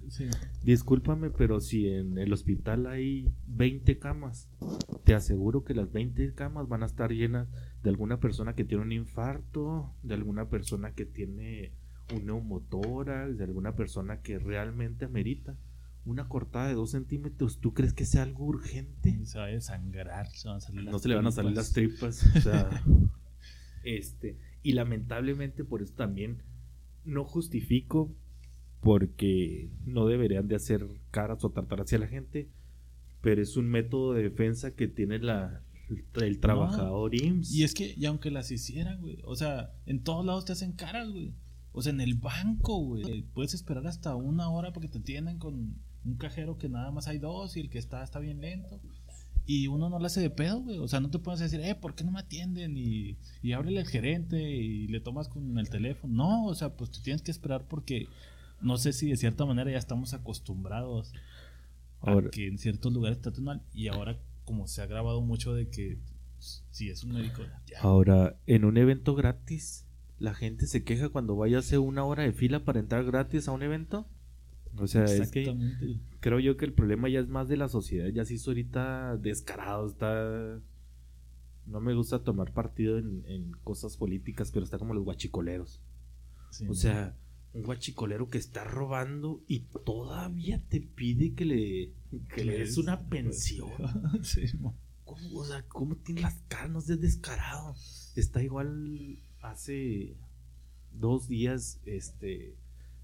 Discúlpame, pero si en el hospital hay 20 camas, te aseguro que las 20 camas van a estar llenas de alguna persona que tiene un infarto, de alguna persona que tiene un neumotórax, de alguna persona que realmente amerita una cortada de 2 centímetros. ¿Tú crees que sea algo urgente? Se va a desangrar, No se le van a salir las tripas. *laughs* este, y lamentablemente por eso también no justifico porque no deberían de hacer caras o tratar hacia la gente, pero es un método de defensa que tiene la, el trabajador IMSS. Y es que, y aunque las hicieran, güey, o sea, en todos lados te hacen caras, güey. O sea, en el banco, güey, puedes esperar hasta una hora porque te tienen con un cajero que nada más hay dos y el que está está bien lento. Y uno no le hace de pedo, güey. O sea, no te puedes decir, eh, ¿por qué no me atienden? Y, y ábrele al gerente y le tomas con el teléfono. No, o sea, pues te tienes que esperar porque no sé si de cierta manera ya estamos acostumbrados a que en ciertos lugares traten mal. Y ahora, como se ha grabado mucho de que si es un médico. Ahora, en un evento gratis, la gente se queja cuando vaya a hacer una hora de fila para entrar gratis a un evento. O sea, es que creo yo que el problema ya es más de la sociedad, ya se hizo ahorita descarado, está... No me gusta tomar partido en, cosas políticas, pero está como los guachicoleros. o sea, guachicolero que está robando y todavía te pide que le, que le des una pensión. *laughs* ¿Cómo, o sea, ¿cómo tiene las caras? No descarado. Está igual hace dos días, este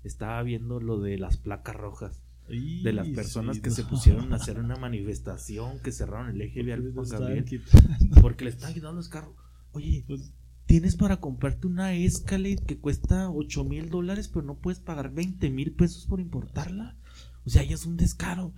estaba viendo lo de las placas rojas. de las personas que se pusieron a hacer una *laughs* manifestación, que cerraron el eje vial porque le están quitando los carros. Oye, pues, tienes para comprarte una Escalade que cuesta 8 mil dólares, pero no puedes pagar 20 mil pesos por importarla. O sea, ya es un descaro.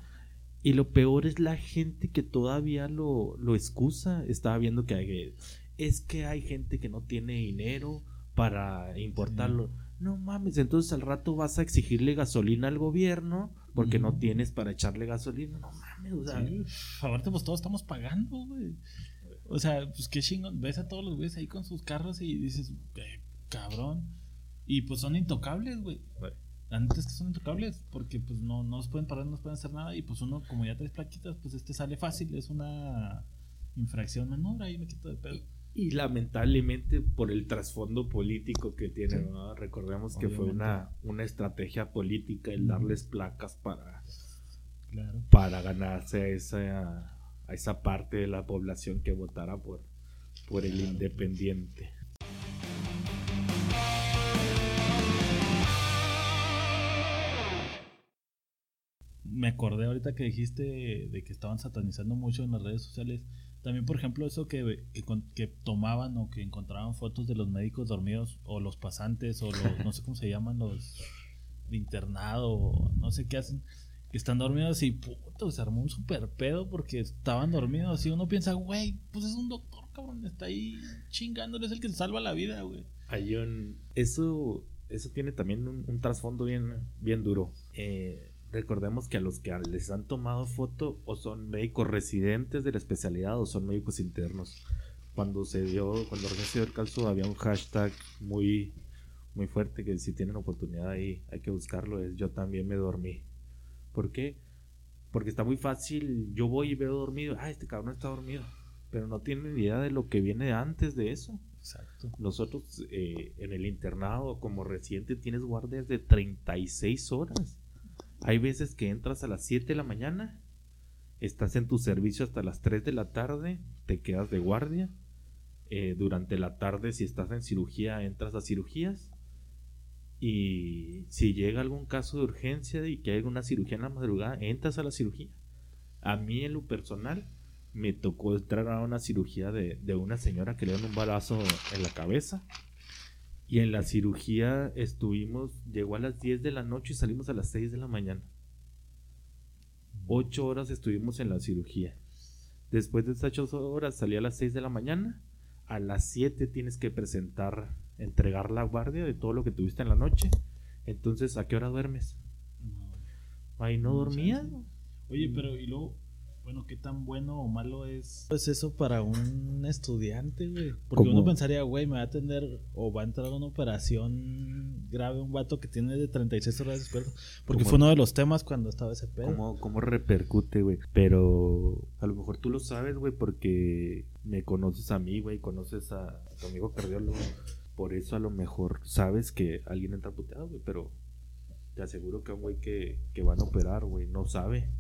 Y lo peor es la gente que todavía lo, lo excusa. Estaba viendo que hay, es que hay gente que no tiene dinero para importarlo. No mames, entonces al rato vas a exigirle gasolina al gobierno porque no tienes para echarle gasolina. No mames, o sea. Sí, pues todos estamos pagando, güey. O sea, pues qué chingón. Ves a todos los güeyes ahí con sus carros y dices, eh, cabrón. Y pues son intocables, güey. Antes es que son intocables porque pues no, no nos pueden parar, no nos pueden hacer nada. Y pues uno, como ya traes plaquitas, pues este sale fácil. Es una infracción menor, ahí me quito de pedo y lamentablemente por el trasfondo político que tiene, recordemos que fue una, una estrategia política el darles placas para, para ganarse a esa, a esa parte de la población que votara por, por el independiente. Me acordé ahorita que dijiste de que estaban satanizando mucho en las redes sociales también, por ejemplo, eso que, que, tomaban o que encontraban fotos de los médicos dormidos o los pasantes o los, no sé cómo se llaman, los de internado no sé qué hacen, están dormidos y puto, se armó un super pedo porque estaban dormidos y uno piensa, güey, pues es un doctor, cabrón, está ahí chingándole, es el que salva la vida, güey. Hay un... Eso, eso tiene también un, un trasfondo bien, bien duro. Eh, Recordemos que a los que les han tomado foto o son médicos residentes de la especialidad o son médicos internos. Cuando se dio, cuando recién se dio el caso, había un hashtag muy, muy fuerte que si tienen oportunidad ahí hay que buscarlo. Es yo también me dormí. ¿Por qué? Porque está muy fácil. Yo voy y veo dormido. Ah, este cabrón está dormido. Pero no tienen idea de lo que viene antes de eso. Exacto. Nosotros eh, en el internado como residente tienes guardias de 36 horas. Hay veces que entras a las 7 de la mañana, estás en tu servicio hasta las 3 de la tarde, te quedas de guardia. Eh, durante la tarde, si estás en cirugía, entras a cirugías. Y si llega algún caso de urgencia y que hay alguna cirugía en la madrugada, entras a la cirugía. A mí, en lo personal, me tocó entrar a una cirugía de, de una señora que le dieron un balazo en la cabeza y en la cirugía estuvimos, llegó a las 10 de la noche y salimos a las 6 de la mañana. Ocho horas estuvimos en la cirugía. Después de esas ocho horas salí a las 6 de la mañana. A las 7 tienes que presentar, entregar la guardia de todo lo que tuviste en la noche. Entonces, ¿a qué hora duermes? Ahí no, dormía. Oye, pero y luego bueno, qué tan bueno o malo es pues eso para un estudiante, güey. Porque uno pensaría, güey, me va a atender o va a entrar a una operación grave un vato que tiene de 36 horas de espera. Porque fue uno de los temas cuando estaba ese pedo. ¿Cómo, cómo repercute, güey? Pero a lo mejor tú lo sabes, güey, porque me conoces a mí, güey, conoces a, tu amigo cardiólogo. Por eso a lo mejor sabes que alguien entra puteado, güey, pero te aseguro que un güey que, que van a operar, güey, no sabe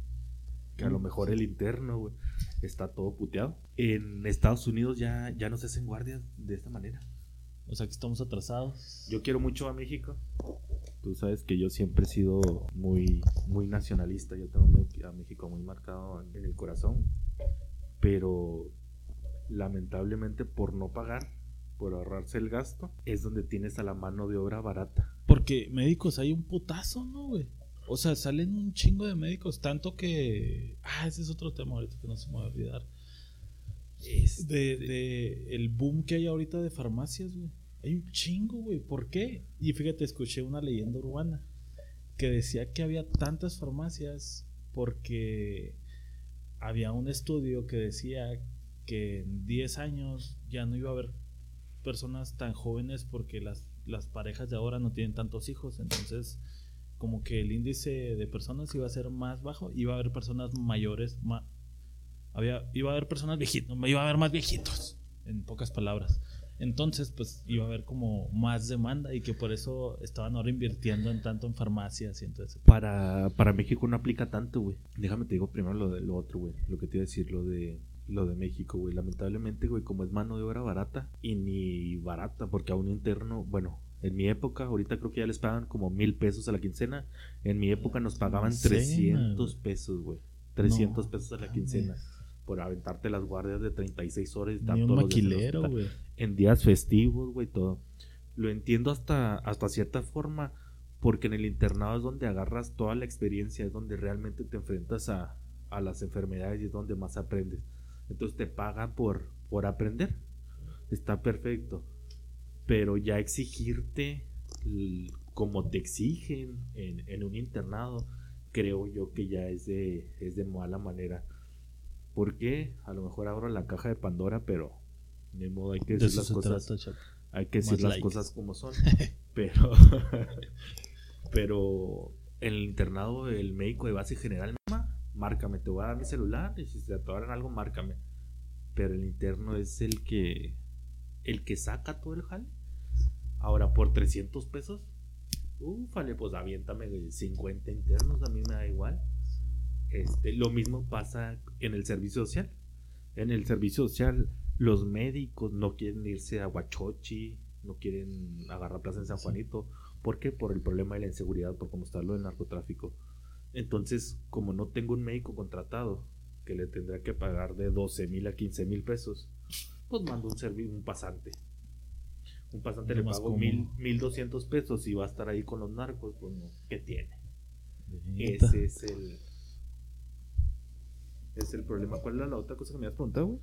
que a lo mejor el interno, güey, está todo puteado. En Estados Unidos ya, ya no se hacen guardias de esta manera. O sea que estamos atrasados. Yo quiero mucho a México. Tú sabes que yo siempre he sido muy, muy nacionalista. Yo tengo a México muy marcado en el corazón. Pero lamentablemente por no pagar, por ahorrarse el gasto, es donde tienes a la mano de obra barata. Porque médicos hay un putazo, ¿no, güey? O sea, salen un chingo de médicos, tanto que. Ah, ese es otro tema ahorita que no se me va a olvidar. Es de, de el boom que hay ahorita de farmacias, güey. Hay un chingo, güey. ¿Por qué? Y fíjate, escuché una leyenda urbana que decía que había tantas farmacias porque había un estudio que decía que en 10 años ya no iba a haber personas tan jóvenes porque las, las parejas de ahora no tienen tantos hijos. Entonces, como que el índice de personas iba a ser más bajo, iba a haber personas mayores, había, iba a haber personas viejitos, iba a haber más viejitos, en pocas palabras. Entonces, pues iba a haber como más demanda y que por eso estaban ahora invirtiendo en tanto en farmacias y entonces. Para, para México no aplica tanto, güey. Déjame te digo primero lo de lo otro, güey. Lo que te iba a decir, lo de lo de México, güey. Lamentablemente, güey, como es mano de obra barata y ni barata, porque a un interno, bueno, en mi época, ahorita creo que ya les pagan como mil pesos a la quincena. En mi época nos pagaban 300 pesos, güey. 300 pesos a la quincena por aventarte las guardias de 36 horas. Ni un maquilero, güey. En días festivos, güey, todo. Lo entiendo hasta, hasta cierta forma, porque en el internado es donde agarras toda la experiencia, es donde realmente te enfrentas a, a las enfermedades y es donde más aprendes. Entonces te pagan por, por aprender. Está perfecto. Pero ya exigirte como te exigen en, en un internado, creo yo que ya es de, es de mala manera ¿Por qué? A lo mejor abro la caja de Pandora, pero de modo hay que decir las cosas. hay que decir las cosas como son. *laughs* pero *laughs* pero en el internado el médico de base general márcame, te voy a dar mi celular y si se atoran algo, márcame. Pero el interno es el que el que saca todo el jale. Ahora por 300 pesos, ufale, pues aviéntame 50 internos, a mí me da igual. Este, lo mismo pasa en el servicio social. En el servicio social, los médicos no quieren irse a Huachochi, no quieren agarrar plaza en San Juanito. ¿Por qué? Por el problema de la inseguridad, por cómo está lo del narcotráfico. Entonces, como no tengo un médico contratado que le tendrá que pagar de 12 mil a 15 mil pesos, pues mando un, un pasante. Un pasante le pago mil, mil doscientos pesos y va a estar ahí con los narcos, pues ¿qué tiene? Ese es el, es el problema. ¿Cuál era la otra cosa que me habías preguntado, güey?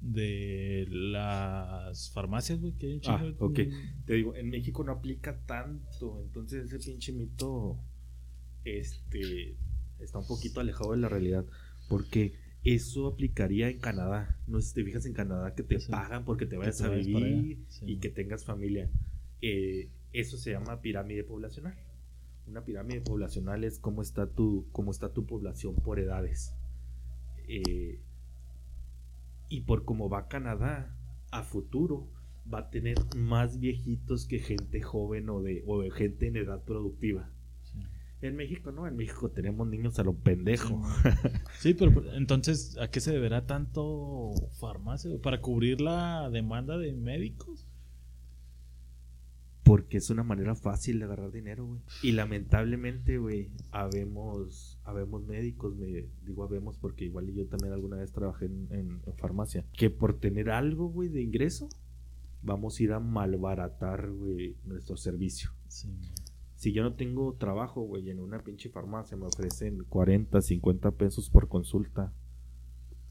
De las farmacias, güey, que hay Ah, ok. Te digo, en México no aplica tanto. Entonces ese pinche mito este, está un poquito alejado de la realidad. Porque eso aplicaría en Canadá. No sé si te fijas en Canadá que te pagan porque te vayas a vivir y que tengas familia. Eh, eso se llama pirámide poblacional. Una pirámide poblacional es cómo está tu, cómo está tu población por edades. Eh, y por cómo va Canadá, a futuro va a tener más viejitos que gente joven o de, o gente en edad productiva. En México no, en México tenemos niños a lo pendejo. Sí, *laughs* pero entonces, ¿a qué se deberá tanto farmacia? ¿Para cubrir la demanda de médicos? Porque es una manera fácil de agarrar dinero, güey. Y lamentablemente, güey, habemos, habemos médicos, me digo habemos porque igual yo también alguna vez trabajé en, farmacia, que por tener algo, güey, de ingreso, vamos a ir a malbaratar, güey, nuestro servicio. Si yo no tengo trabajo, güey, en una pinche farmacia me ofrecen 40, 50 pesos por consulta.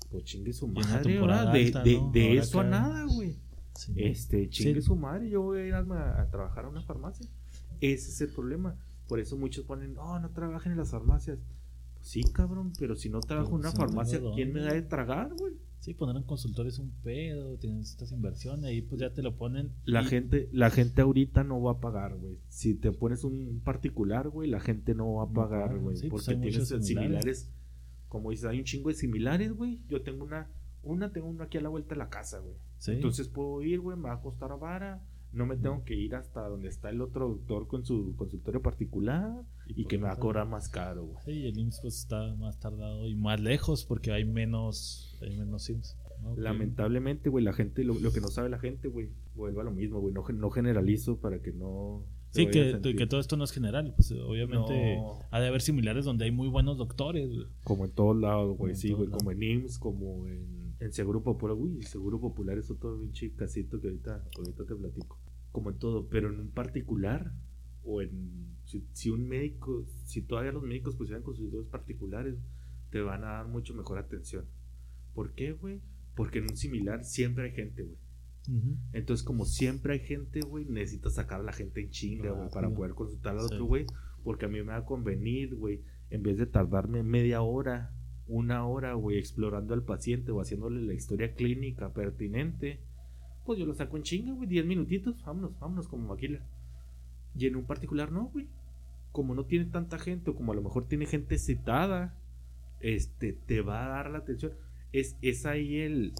Pues chingue su madre, De, de eso a nada, güey. Este, chingue su madre, yo voy a ir a, trabajar a una farmacia. Ese es el problema. Por eso muchos ponen, no, no trabajen en las farmacias. Pues sí, cabrón, pero si no trabajo en una farmacia, ¿quién me da de tragar, güey? Sí, poner en consultores un pedo, tienes estas inversiones, ahí pues ya te lo ponen. La gente, la gente ahorita no va a pagar, güey. Si te pones un particular, güey, la gente no va a pagar, güey. Pues porque tienes similares. Como dices, hay un chingo de similares, güey. Yo tengo una, una tengo una aquí a la vuelta de la casa, güey. Entonces puedo ir, güey, me va a costar a vara. No me tengo que ir hasta donde está el otro doctor con su consultorio particular y, que me va a cobrar más caro, güey. Sí, el IMSS pues está más tardado y más lejos porque hay menos, hay menos SIMS. Lamentablemente, güey, la gente, lo, que no sabe la gente, güey, vuelve a lo mismo, güey. No, no generalizo para que no Sí, que, que, todo esto no es general. Pues obviamente ha de haber similares donde hay muy buenos doctores. Como en todos lados, güey. Sí, güey. Como en IMSS, como en en Seguro Popular, uy, Seguro Popular es otro pinche casito que ahorita, ahorita te platico. Como en todo, pero en un particular, o en si, un médico, si todavía los médicos pusieran consultorios particulares, te van a dar mucho mejor atención. ¿Por qué, güey? Porque en un similar siempre hay gente, güey. Entonces, como siempre hay gente, güey, necesitas sacar a la gente en chinga, güey, para poder consultar al otro, güey. Porque a mí me va a convenir, güey, en vez de tardarme media hora, una hora, güey, explorando al paciente o haciéndole la historia clínica pertinente, pues yo lo saco en chinga, güey, diez minutitos, vámonos, vámonos como maquila. Y en un particular no, güey. Como no tiene tanta gente o como a lo mejor tiene gente citada, este, te va a dar la atención. Es, es ahí el,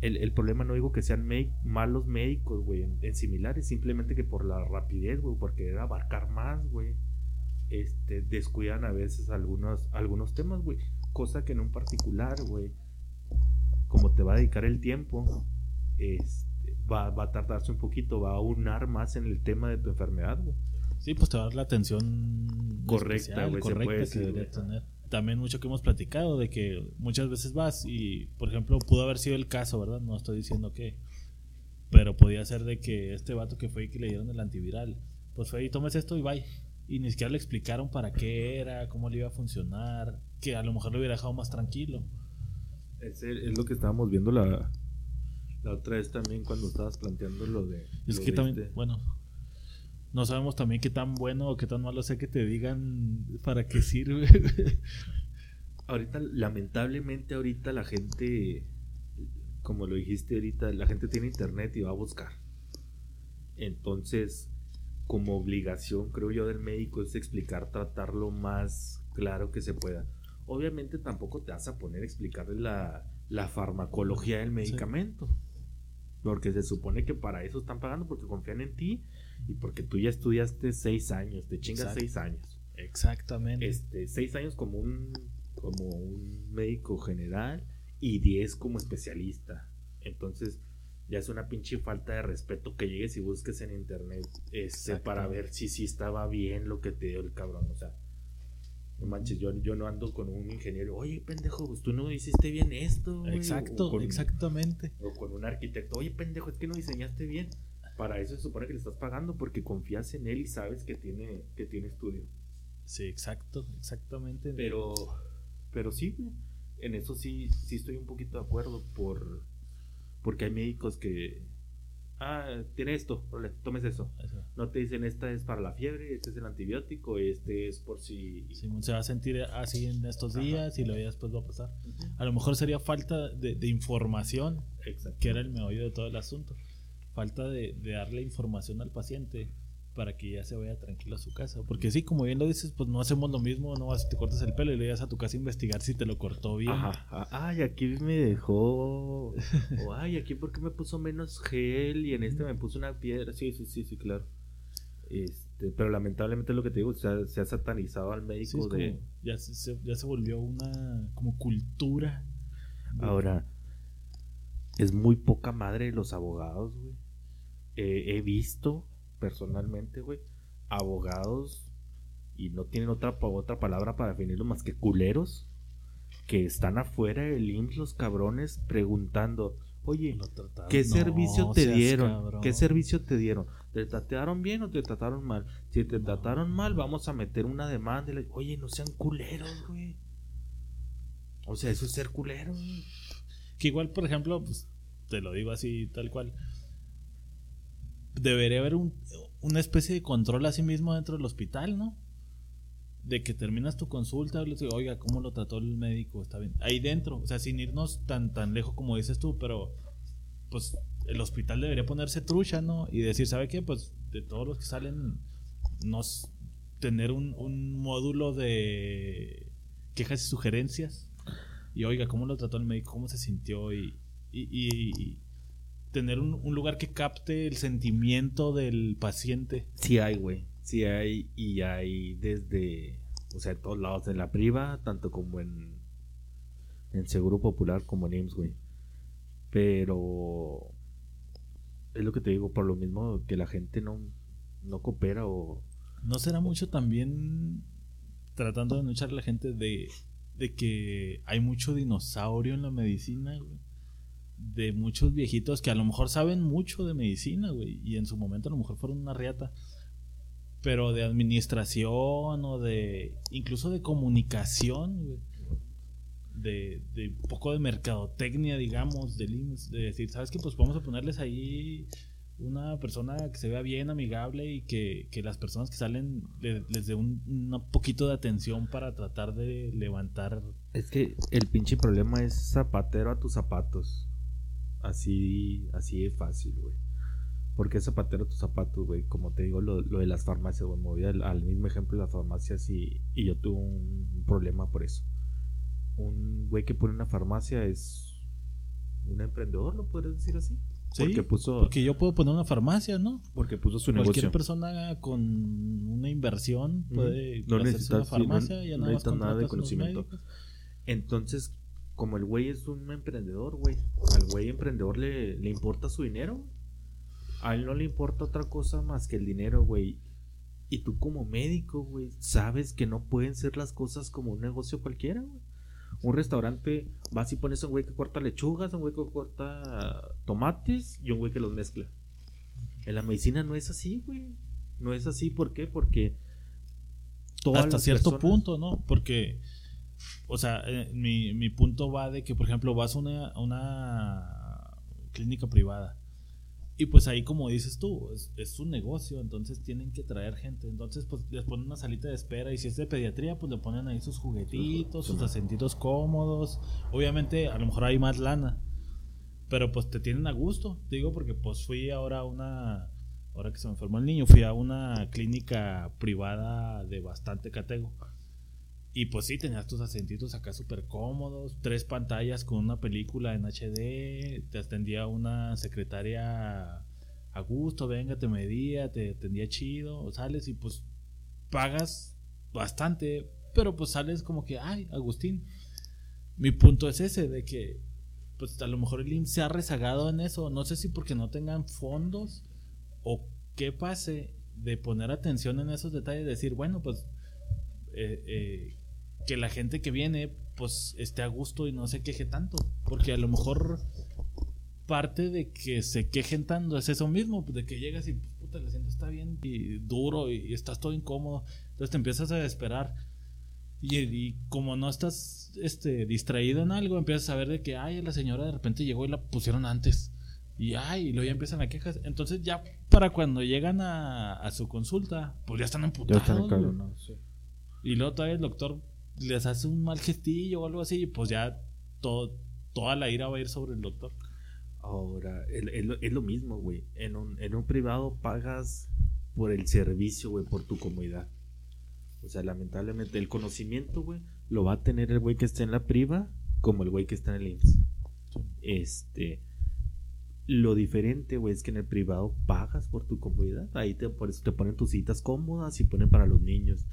el, problema, no digo que sean malos médicos, güey, en, similares, simplemente que por la rapidez, güey, por querer abarcar más, güey, este, descuidan a veces algunos, algunos temas, güey. Cosa que en un particular, güey, como te va a dedicar el tiempo, este, va, va, a tardarse un poquito, va a unar más en el tema de tu enfermedad, güey. Sí, pues te va a dar la atención correcta, güey, correcta que debería tener también mucho que hemos platicado de que muchas veces vas y, por ejemplo, pudo haber sido el caso, ¿verdad? No estoy diciendo que, pero podía ser de que este vato que fue y que le dieron el antiviral, pues fue y tomes esto y bye. Y ni siquiera le explicaron para qué era, cómo le iba a funcionar, que a lo mejor lo hubiera dejado más tranquilo. Es, es lo que estábamos viendo la, la otra vez también cuando estabas planteando lo de... Es que también, este bueno, no sabemos también qué tan bueno o qué tan malo sea que te digan para qué sirve. *laughs* ahorita, lamentablemente, ahorita la gente, como lo dijiste ahorita, la gente tiene internet y va a buscar. Entonces, como obligación, creo yo, del médico es explicar, tratar lo más claro que se pueda. Obviamente tampoco te vas a poner a explicarle la, la farmacología del medicamento. Porque se supone que para eso están pagando, porque confían en ti y porque tú ya estudiaste seis años, te chingas seis años. Exactamente. Este, seis años como un, como un médico general y diez como especialista. Entonces, ya es una pinche falta de respeto que llegues y busques en internet este, para ver si sí estaba bien lo que te dio el cabrón. O sea, no manches, yo, yo no ando con un ingeniero, oye, pendejo, pues tú no hiciste bien esto. Exacto, exactamente. O con un arquitecto, oye, pendejo, es que no diseñaste bien. Para eso se supone que le estás pagando porque confías en él y sabes que tiene, que tiene estudio. Sí, exacto, exactamente. Pero, pero sí, en eso sí, sí estoy un poquito de acuerdo por, porque hay médicos que, ah, tiene esto, tomes eso. No te dicen esta es para la fiebre, este es el antibiótico, este es por si... se va a sentir así en estos días y lo después va a pasar. A lo mejor sería falta de, información, que era el meollo de todo el asunto. Falta de, darle información al paciente para que ya se vaya tranquilo a su casa. Porque sí, como bien lo dices, pues no hacemos lo mismo, no vas te cortas el pelo y le vas a tu casa a investigar si te lo cortó bien. Ajá. Ay, aquí me dejó. o *laughs* ay, aquí porque me puso menos gel y en este me puso una piedra. Sí, sí, sí, sí, claro. Este, pero lamentablemente lo que te digo, se ha satanizado al médico de. ya, se, ya se volvió una como cultura. Ahora, es muy poca madre los abogados, güey he visto personalmente, güey, abogados y no tienen otra, otra palabra para definirlo más que culeros que están afuera del IMSS los cabrones preguntando, oye, ¿qué servicio te dieron? ¿Qué servicio te dieron? ¿Te trataron bien o te trataron mal? Si te trataron mal, vamos a meter una demanda. oye, no sean culeros, güey. O sea, eso es ser culero. Que igual, por ejemplo, pues, te lo digo así, tal cual debería haber un, una especie de control a sí mismo dentro del hospital, ¿no? De que terminas tu consulta, y oiga, ¿cómo lo trató el médico? Está bien. Ahí dentro, o sea, sin irnos tan, tan lejos como dices tú, pero pues el hospital debería ponerse trucha, ¿no? Y decir, ¿sabe qué? Pues de todos los que salen, nos tener un, un módulo de quejas y sugerencias. Y oiga, ¿cómo lo trató el médico? ¿Cómo se sintió? y tener un, lugar que capte el sentimiento del paciente. Sí hay, güey. Sí hay y hay desde, o sea, en todos lados, en la priva, tanto como en, en Seguro Popular como en IMSS, güey. Pero es lo que te digo, por lo mismo que la gente no, no coopera o... ¿No será mucho también tratando de anunciar a la gente de, de que hay mucho dinosaurio en la medicina, güey? De muchos viejitos que a lo mejor saben mucho de medicina, güey, y en su momento a lo mejor fueron una riata, pero de administración o de incluso de comunicación, güey. De, de poco de mercadotecnia, digamos, de, de decir, ¿sabes qué? Pues vamos a ponerles ahí una persona que se vea bien, amigable y que, que las personas que salen les dé un, un, poquito de atención para tratar de levantar. Es que el pinche problema es zapatero a tus zapatos. Así, así es fácil, güey. Porque es zapatero tus zapatos, güey. Como te digo, lo, lo de las farmacias, güey. Me voy al, al, mismo ejemplo de las farmacias y, y yo tuve un problema por eso. Un güey que pone una farmacia es un emprendedor, ¿lo podrías decir así? porque puso. Porque yo puedo poner una farmacia, ¿no? Porque puso su Cualquier negocio. Cualquier persona con una inversión puede no hacerse una farmacia y no, no necesita nada de conocimiento. Entonces, como el güey es un emprendedor, güey, al güey emprendedor le, le importa su dinero. A él no le importa otra cosa más que el dinero, güey. Y tú como médico, güey, sabes que no pueden ser las cosas como un negocio cualquiera, güey un restaurante, vas y pones a un güey que corta lechugas, un güey que corta tomates y un güey que los mezcla. En la medicina no es así, güey. No es así, ¿por qué? Porque hasta cierto punto, ¿no? Porque, o sea, eh, mi, mi, punto va de que, por ejemplo, vas a una, a una clínica privada y pues ahí, como dices tú, es, es, un negocio, entonces tienen que traer gente. Entonces, pues les ponen una salita de espera. Y si es de pediatría, pues le ponen ahí sus juguetitos, sus asentitos cómodos. Obviamente, a lo mejor hay más lana. Pero pues te tienen a gusto. Digo porque pues fui ahora a una. Ahora que se me enfermó el niño, fui a una clínica privada de bastante catego. Y pues sí, tenías tus asentitos acá súper cómodos, tres pantallas con una película en HD, te atendía una secretaria a gusto, venga, te medía, te atendía chido, sales y pues pagas bastante, pero pues sales como que, ay, Agustín. Mi punto es ese, de que pues a lo mejor el IMSS se ha rezagado en eso, no sé si porque no tengan fondos o qué pase de poner atención en esos detalles, decir, bueno, pues eh, eh, que la gente que viene pues esté a gusto y no se queje tanto. Porque a lo mejor parte de que se quejen tanto es eso mismo, de que llegas y pues, puta, el asiento está bien y duro y, estás todo incómodo. Entonces te empiezas a desesperar. Y, como no estás este, distraído en algo, empiezas a ver de que, ay, la señora de repente llegó y la pusieron antes. Y ay, y luego ya empiezan a quejas. Entonces ya para cuando llegan a, su consulta, pues ya están emputados. Ya están Y luego todavía el doctor les hace un mal gestillo o algo así, pues ya todo, toda la ira va a ir sobre el doctor. Ahora, es, lo mismo, güey. En un, en un privado pagas por el servicio, güey, por tu comodidad. O sea, lamentablemente, el conocimiento, güey, lo va a tener el güey que está en la priva como el güey que está en el IMSS. Este. Lo diferente, güey, es que en el privado pagas por tu comodidad. Ahí te, por eso te ponen tus citas cómodas y ponen para los niños.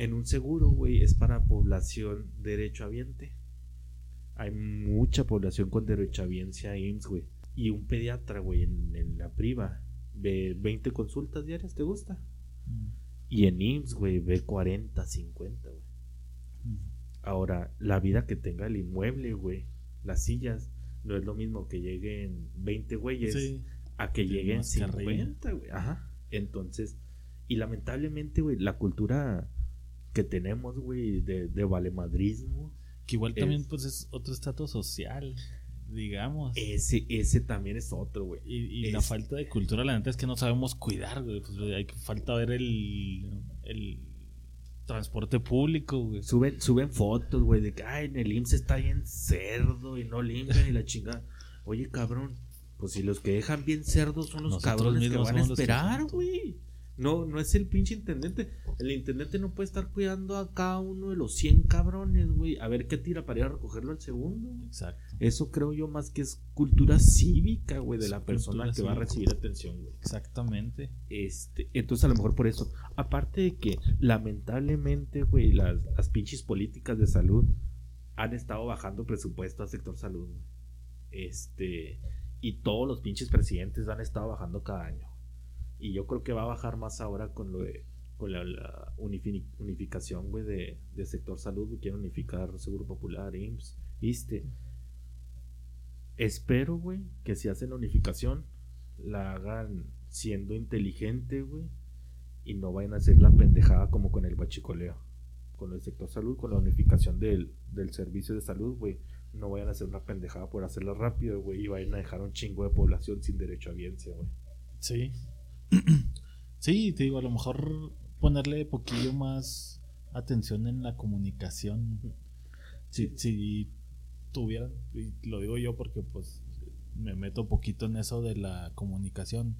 En un seguro, güey, es para población derechohabiente. Hay mucha población con derechohabiencia IMSS, güey. Y un pediatra, güey, en, la priva ve 20 consultas diarias, ¿te gusta? Mm. Y en IMSS, güey, ve 40, 50, güey. Mm. Ahora, la vida que tenga el inmueble, güey, las sillas, no es lo mismo que lleguen 20 güeyes a que lleguen 50, güey. Ajá. Entonces, y lamentablemente, güey, la cultura que tenemos, güey, de, de valemadrismo. Que igual también, pues, es otro estatus social, digamos. Ese, ese también es otro, güey. Y, la falta de cultura, la neta, es que no sabemos cuidar, güey. Pues, hay falta ver el, el transporte público, güey. Suben, suben fotos, güey, de que, ay, en el IMSS está bien cerdo y no limpian y la chingada. Oye, cabrón, pues si los que dejan bien cerdos son los cabrones que van a esperar, güey. No, no es el pinche intendente. El intendente no puede estar cuidando a cada uno de los 100 cabrones, güey. A ver qué tira para ir a recogerlo al segundo. Exacto. Eso creo yo más que es cultura cívica, güey, de la persona que va a recibir atención, güey. Exactamente. Este, entonces a lo mejor por eso. Aparte de que, lamentablemente, güey, las, las pinches políticas de salud han estado bajando presupuesto al sector salud, Este, y todos los pinches presidentes han estado bajando cada año. Y yo creo que va a bajar más ahora con lo de con la, unificación, güey, de, de, sector salud, quieren unificar Seguro Popular, IMSS, ISTE. Espero, güey, que si hacen la unificación, la hagan siendo inteligente, güey, y no vayan a hacer la pendejada como con el bachicoleo. Con el sector salud, con la unificación del, del servicio de salud, güey. No vayan a hacer una pendejada por hacerla rápido, güey, y vayan a dejar un chingo de población sin derecho a audiencia, güey. Sí. *clears throat* sí, te digo, a lo mejor ponerle poquillo más atención en la comunicación. Si, si tuvieran, y lo digo yo porque pues me meto poquito en eso de la comunicación.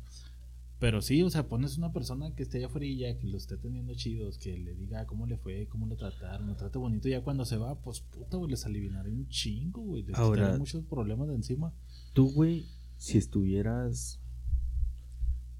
Pero sí, o sea, pones una persona que esté allá fría, que lo esté teniendo chidos, que le diga cómo le fue, cómo lo trataron, lo trate bonito. Y ya cuando se va, pues puta, güey, les aliviaré un chingo, güey. Les Ahora- muchos problemas de encima. Tú, güey, si estuvieras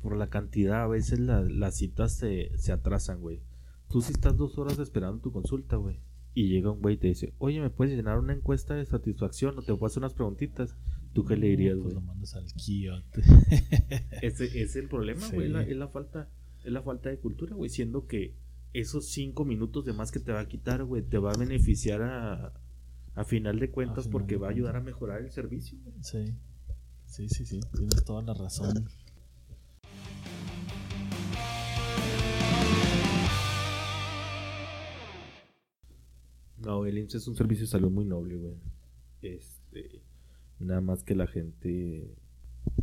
por la cantidad, a veces la- las citas se, se atrasan, güey. Tú si estás dos horas esperando tu consulta, güey. Y llega un güey y te dice, oye, ¿me puedes llenar una encuesta de satisfacción o te puedo hacer unas preguntitas? ¿Tú qué le dirías, Pues güey? lo mandas al quiote. *laughs* Ese es el problema, güey. Es la falta, es la falta de cultura, güey. Siendo que esos cinco minutos de más que te va a quitar, güey, te va a beneficiar a, a final de cuentas final porque de va a ayudar a mejorar el servicio, güey. Sí. Sí, sí, sí. Tienes toda la razón. No, el IMSS es un servicio de salud muy noble, güey. Este, nada más que la gente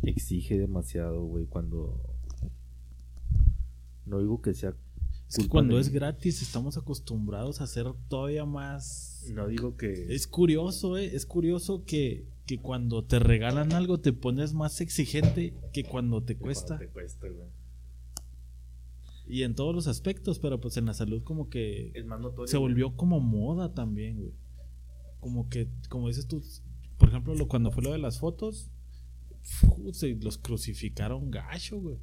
exige demasiado, güey, cuando no digo que sea Es que cuando de- es gratis estamos acostumbrados a hacer todavía más... no digo que Es curioso, ¿eh? Es curioso que, que cuando te regalan algo te pones más exigente que cuando te que cuesta. cuando te cuesta, güey. Y en todos los aspectos, pero pues en la salud como que Es más notorio. se volvió como moda también, güey. Como que, como dices tú, por ejemplo, lo, cuando fue lo de las fotos, se los crucificaron gacho, güey.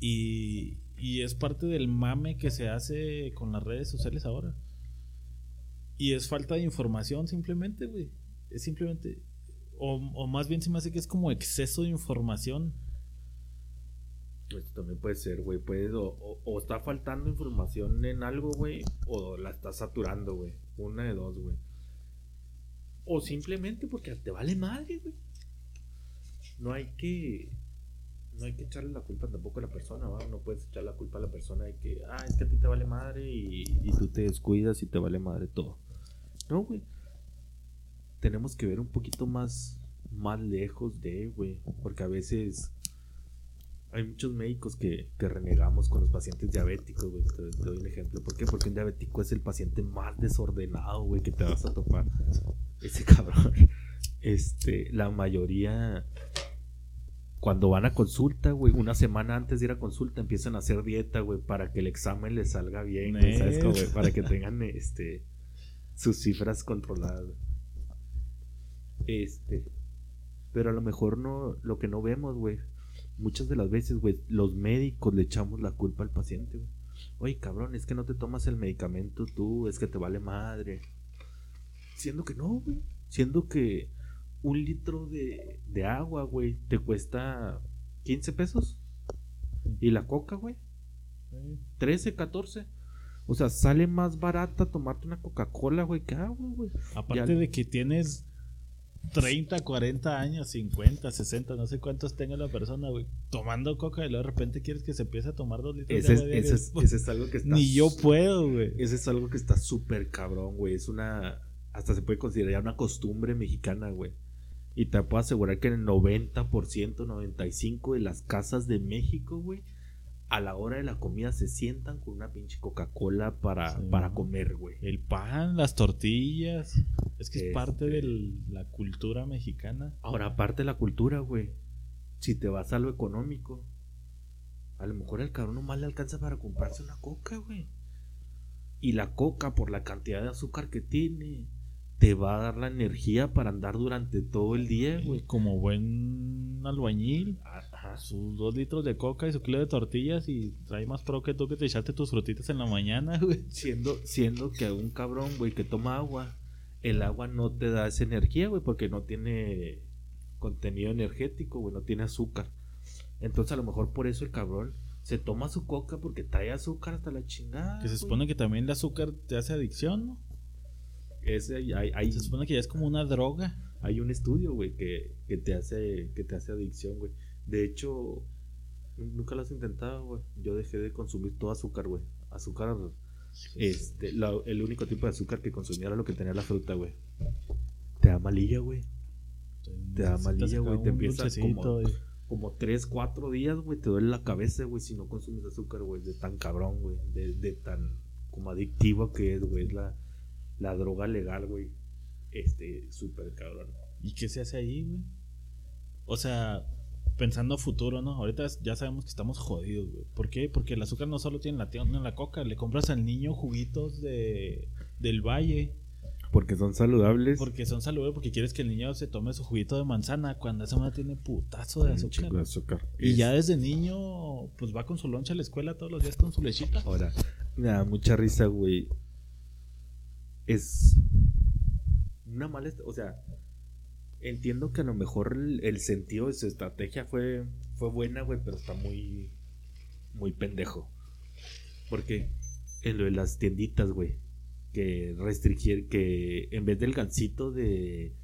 Y, y es parte del mame que se hace con las redes sociales ahora. Y es falta de información simplemente, güey. Es simplemente... O, o más bien se me hace que es como exceso de información. Esto también puede ser, güey. Puede, o, o- o está faltando información en algo, güey. O la está saturando, güey. Una de dos, güey. O simplemente porque te vale madre, güey. No hay que. No hay que echarle la culpa tampoco a la persona, ¿va? No puedes echar la culpa a la persona de que, ah, es que a ti te vale madre y, y tú te descuidas y te vale madre todo. No, güey. Tenemos que ver un poquito más, más lejos de, güey. Porque a veces hay muchos médicos que, que renegamos con los pacientes diabéticos, güey. Te, te doy un ejemplo. ¿Por qué? Porque un diabético es el paciente más desordenado, güey, que te vas a topar. Ese cabrón. Este, la mayoría, cuando van a consulta, güey, una semana antes de ir a consulta empiezan a hacer dieta, güey, para que el examen les salga bien, güey, ¿sabes güey? Para que tengan, este, sus cifras controladas. Este, pero a lo mejor no, lo que no vemos, güey, muchas de las veces, güey, los médicos le echamos la culpa al paciente, güey. Oye, cabrón, es que no te tomas el medicamento tú, es que te vale madre. Siendo que no, güey. Siendo que un litro de, de agua, güey, te cuesta 15 pesos. Y la coca, güey, 13, 14. O sea, sale más barata tomarte una Coca-Cola, güey, que agua, güey. Aparte Ya- de que tienes 30, 40 años, 50, 60, no sé cuántos tenga la persona, güey, tomando coca y luego de repente quieres que se empiece a tomar dos litros Ese de es, agua ese diario. es- ese es algo que está. Ni yo puedo, güey. Ese es algo que está súper cabrón, güey. Es una. Hasta se puede considerar una costumbre mexicana, güey. Y te puedo asegurar que el 90%, 95% de las casas de México, güey, a la hora de la comida se sientan con una pinche Coca-Cola para, Sí. para comer, güey. El pan, las tortillas. Es que es Este- parte de la cultura mexicana. Ahora, aparte de la cultura, güey, si te vas a lo económico, a lo mejor el cabrón nomás le alcanza para comprarse una coca, güey. Y la coca, por la cantidad de azúcar que tiene, te va a dar la energía para andar durante todo el día, güey. Como buen albañil, Ajá. sus dos litros de coca y su kilo de tortillas y trae más pro que tú que te echaste tus frutitas en la mañana, *laughs* güey. Siendo, siendo que un cabrón, güey, que toma agua, el agua no te da esa energía, güey, porque no tiene contenido energético, güey, no tiene azúcar. Entonces, a lo mejor por eso el cabrón se toma su coca porque trae azúcar hasta la chingada. Que se güey. supone que también el azúcar te hace adicción, ¿no? Ese, hay, Se supone que ya es como una droga. hay un estudio, güey, que, que te hace que te hace adicción, güey. De hecho, Nunca lo has intentado, güey. Yo dejé de consumir todo azúcar, güey. Azúcar, este, el único tipo de azúcar que consumía era lo que tenía la fruta, güey. Te da malilla, güey. Te da malilla, güey. Te empieza como, como 3, 4 días, güey. Te duele la cabeza, güey, si no consumes azúcar, güey. De tan cabrón, güey. De, de tan como adictivo que es, güey. Es la, la droga legal, güey. Este, súper cabrón. ¿Y qué se hace ahí, güey? O sea, pensando a futuro, ¿no? Ahorita ya sabemos que estamos jodidos, güey. ¿Por qué? Porque el azúcar no solo tiene la, en la coca. Le compras al niño juguitos de, del valle. Porque son saludables. Porque son saludables, porque quieres que el niño se tome su juguito de manzana cuando esa manera tiene putazo de azúcar. azúcar. Y ya desde niño, pues va con su loncha a la escuela todos los días con su lechita. Ahora, me da mucha risa, güey. Es una mala. O sea, entiendo que a lo mejor el, sentido de su estrategia fue, fue buena, güey, pero está muy, muy pendejo. Porque en lo de las tienditas, güey, que restringir, que en vez del gancito de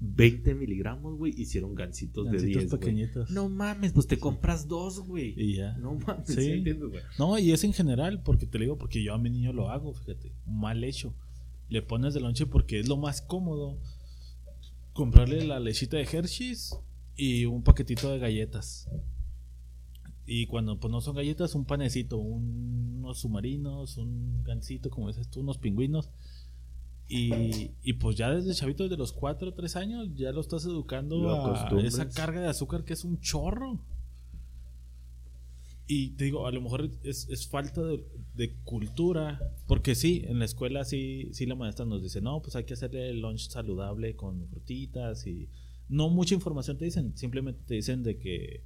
20 miligramos, güey, hicieron gancitos, de 10. pequeñitos. No mames, pues te compras dos, güey. Y ya. No mames, sí. güey. No, y es en general, porque te lo digo, porque yo a mi niño lo hago, fíjate, mal hecho. Le pones de lonche porque es lo más cómodo comprarle la lechita de Hershey's y un paquetito de galletas. Y cuando pues no son galletas, un panecito, unos submarinos, un gansito, como dices tú, unos pingüinos. Y, y, pues ya desde chavito, desde los 4 o 3 años, ya lo estás educando a esa carga de azúcar que es un chorro. Y te digo, a lo mejor es, falta de, cultura, porque sí, en la escuela sí, sí la maestra nos dice, no, pues hay que hacerle el lunch saludable con frutitas y no mucha información te dicen, simplemente te dicen de que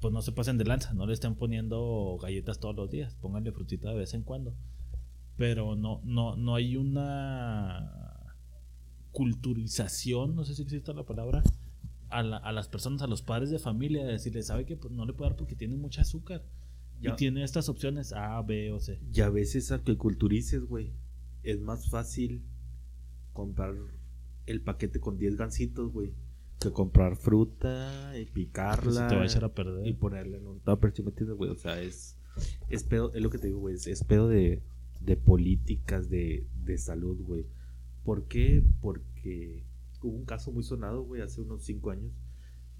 pues no se pasen de lanza, no le estén poniendo galletas todos los días, pónganle frutita de vez en cuando. Pero no, no, no hay una culturización, no sé si existe la palabra, a, las personas, a los padres de familia, decirles, ¿sabe que pues, no le puedo dar porque tiene mucha azúcar? Y tiene estas opciones A, B o C. Y a veces a que culturices, güey, es más fácil comprar el paquete con 10 gancitos, güey, que comprar fruta y picarla. Pues te va a echar a perder. Y ponerle en un tupper, güey? O sea, es, es pedo, es lo que te digo, güey, es, pedo de, de políticas de, de salud, güey. ¿Por qué? Porque hubo un caso muy sonado, güey, hace unos 5 años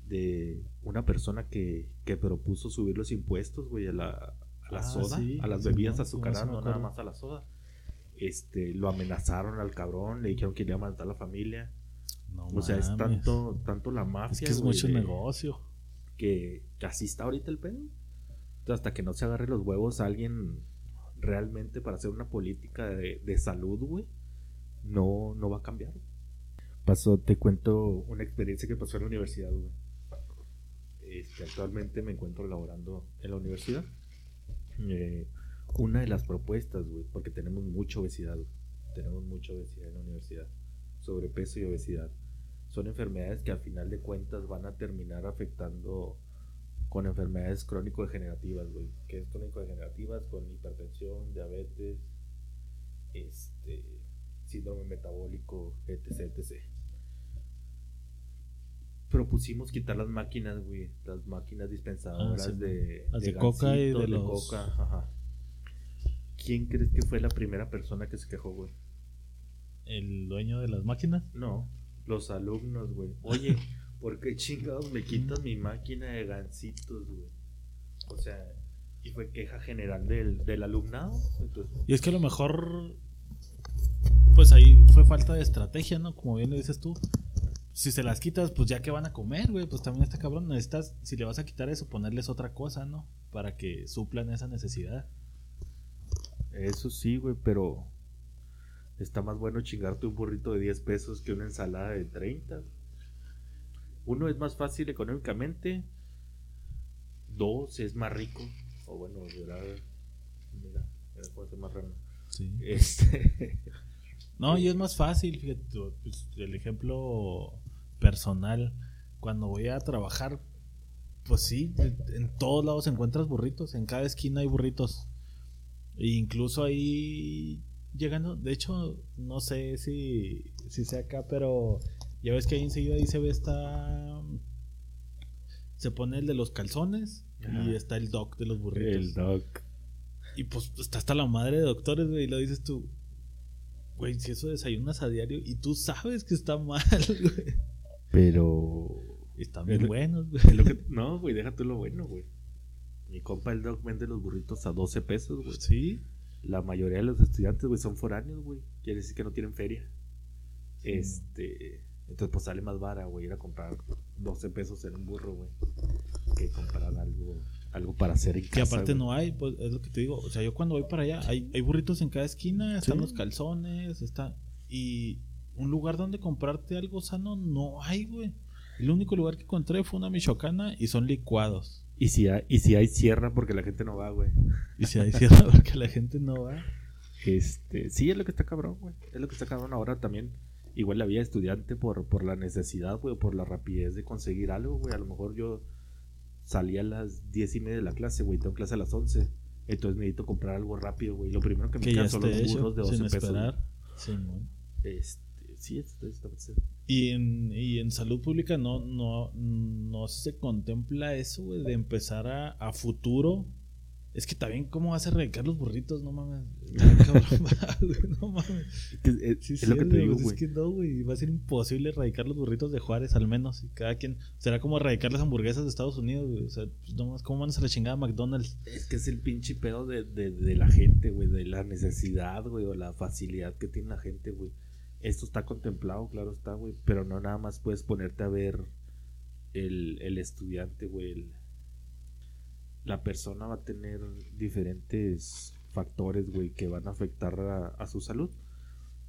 de una persona que, que propuso subir los impuestos, güey, a la, a la ah, soda, a las bebidas azucaradas, no nada más a la soda. Este, lo amenazaron al cabrón, le dijeron que le iba a matar a la familia. o sea, es tanto, tanto la mafia. Es que es mucho negocio. Que, así está ahorita el pedo. hasta que no se agarre los huevos a alguien realmente para hacer una política de, de salud, güey, no, no va a cambiar pasó, te cuento una experiencia que pasó en la universidad, este, actualmente me encuentro laborando en la universidad. Eh, una de las propuestas, güey, porque tenemos mucha obesidad, tenemos mucha obesidad en la universidad, sobrepeso y obesidad. Son enfermedades que al final de cuentas van a terminar afectando con enfermedades crónico-degenerativas, güey. ¿Qué es crónico-degenerativas? Con hipertensión, diabetes, este, síndrome metabólico, etc, etc propusimos quitar las máquinas, güey. Las máquinas dispensadoras ah, de, de, coca y de, los... coca. Ajá. ¿Quién crees que fue la primera persona que se quejó, güey? ¿El dueño de las máquinas? No, los alumnos, güey. *laughs* Oye, ¿por qué chingados me quitas mi máquina de gancitos, güey? O sea, y fue queja general del, del alumnado. Y es que a lo mejor, pues ahí fue falta de estrategia, ¿no? Como bien lo dices tú si se las quitas, pues ya que van a comer, güey, pues también está cabrón. Necesitas, si le vas a quitar eso, ponerles otra cosa, ¿no? Para que suplan esa necesidad. Eso sí, güey, pero está más bueno chingarte un burrito de 10 pesos que una ensalada de 30. Uno es más fácil económicamente. Dos es más rico. O bueno, mira, mira, puede ser más raro. Sí. Este. No, y es más fácil, fíjate, pues, el ejemplo personal, cuando voy a trabajar, pues sí, en todos lados encuentras burritos, en cada esquina hay burritos. E incluso ahí llegando, de hecho, no sé si, si sea acá, pero ya ves que ahí enseguida ahí se ve esta... Se pone el de los calzones Y está el doc de los burritos. El doc. Y pues está hasta la madre de doctores, güey. Y lo dices tú, güey, si eso desayunas a diario y tú sabes que está *laughs* mal, güey. Pero. Están bien buenos, *laughs* güey. no, güey, déjate lo bueno, güey. Mi compa el doc vende los burritos a 12 pesos, güey. Sí. La mayoría de los estudiantes, güey, son foráneos, güey. Quiere decir que no tienen feria. Este. Entonces, pues sale más vara, güey, ir a comprar 12 pesos en un burro, güey. Que comprar algo, algo para hacer en casa. Que aparte no hay, pues es lo que te digo. O sea, yo cuando voy para allá, hay, hay burritos en cada esquina, están los calzones, está. Y un lugar donde comprarte algo sano no hay, güey. El único lugar que encontré fue una michoacana y son licuados. Y si hay, y si hay sierra porque la gente no va, güey. Y si hay sierra *laughs* porque la gente no va. Este, sí, es lo que está cabrón, güey. Es lo que está cabrón ahora también. Igual la vida estudiante por, por la necesidad, güey, por la rapidez de conseguir algo, güey. A lo mejor yo salí a las diez y media de la clase, güey. Tengo clase a las once. Entonces necesito comprar algo rápido, güey. Lo primero que me quedan son los burros de 12 pesos. Sí, este, sí, y en, y en salud pública no, no, no se contempla eso, güey, de empezar a, a futuro. Es que también, ¿cómo vas a erradicar los burritos? No mames. *laughs* no mames. Es, lo que te digo, güey. Es que no, güey. Va a ser imposible erradicar los burritos de Juárez, al menos. Y cada quien. Será como erradicar las hamburguesas de Estados Unidos, güey. O sea, pues, no más, ¿cómo van a la chingada McDonald's? Es que es el pinche pedo de, de, de la gente, güey. De la necesidad, güey. O la facilidad que tiene la gente, güey esto está contemplado, claro está, güey, pero no nada más puedes ponerte a ver el, el estudiante, güey. La persona va a tener diferentes factores, güey, que van a afectar a, su salud.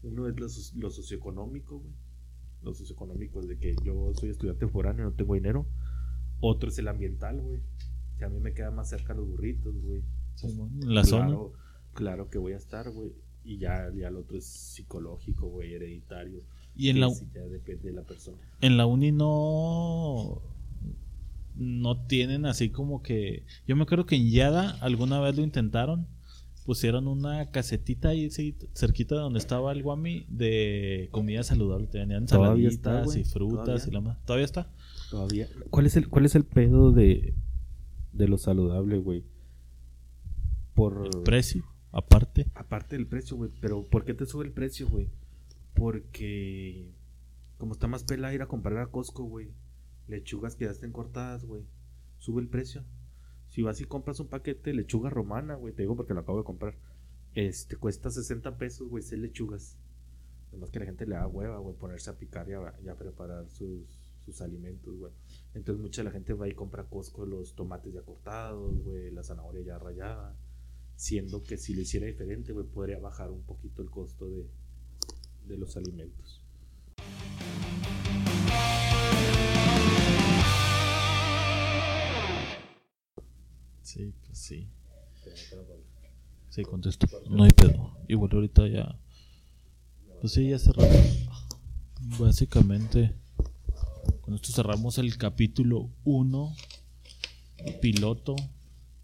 Uno es lo, socioeconómico, güey. Lo socioeconómico es de que yo soy estudiante foráneo, no tengo dinero. Otro es el ambiental, güey. Que a mí me queda más cerca los burritos, güey. la zona. Claro que voy a estar, güey y ya, ya el otro es psicológico, güey, hereditario. Y en la ya depende de la persona. En la uni no no tienen así como que yo me acuerdo que en Yada alguna vez lo intentaron pusieron una casetita ahí cerquita de donde estaba el guami de comida saludable tenían saladitas y frutas y la más todavía está todavía cuál es el cuál es el pedo de de lo saludable güey por el precio Aparte. Aparte del precio, güey. Pero ¿por qué te sube el precio, güey? Porque como está más pela ir a comprar a Costco, güey. Lechugas que ya estén cortadas, güey. Sube el precio. Si vas y compras un paquete de lechuga romana, güey, te digo porque lo acabo de comprar. Este cuesta 60 pesos, güey, seis lechugas. Además que la gente le da hueva, güey, ponerse a picar y a, preparar sus, sus alimentos, güey. Entonces mucha la gente va y compra a Costco los tomates ya cortados, güey, la zanahoria ya rayada siendo que si lo hiciera diferente, güey, podría bajar un poquito el costo de, de los alimentos. Sí, pues sí. Sí, contesto. No hay pedo. Igual ahorita ya. Pues sí, ya cerramos. Básicamente, con esto cerramos el capítulo 1, piloto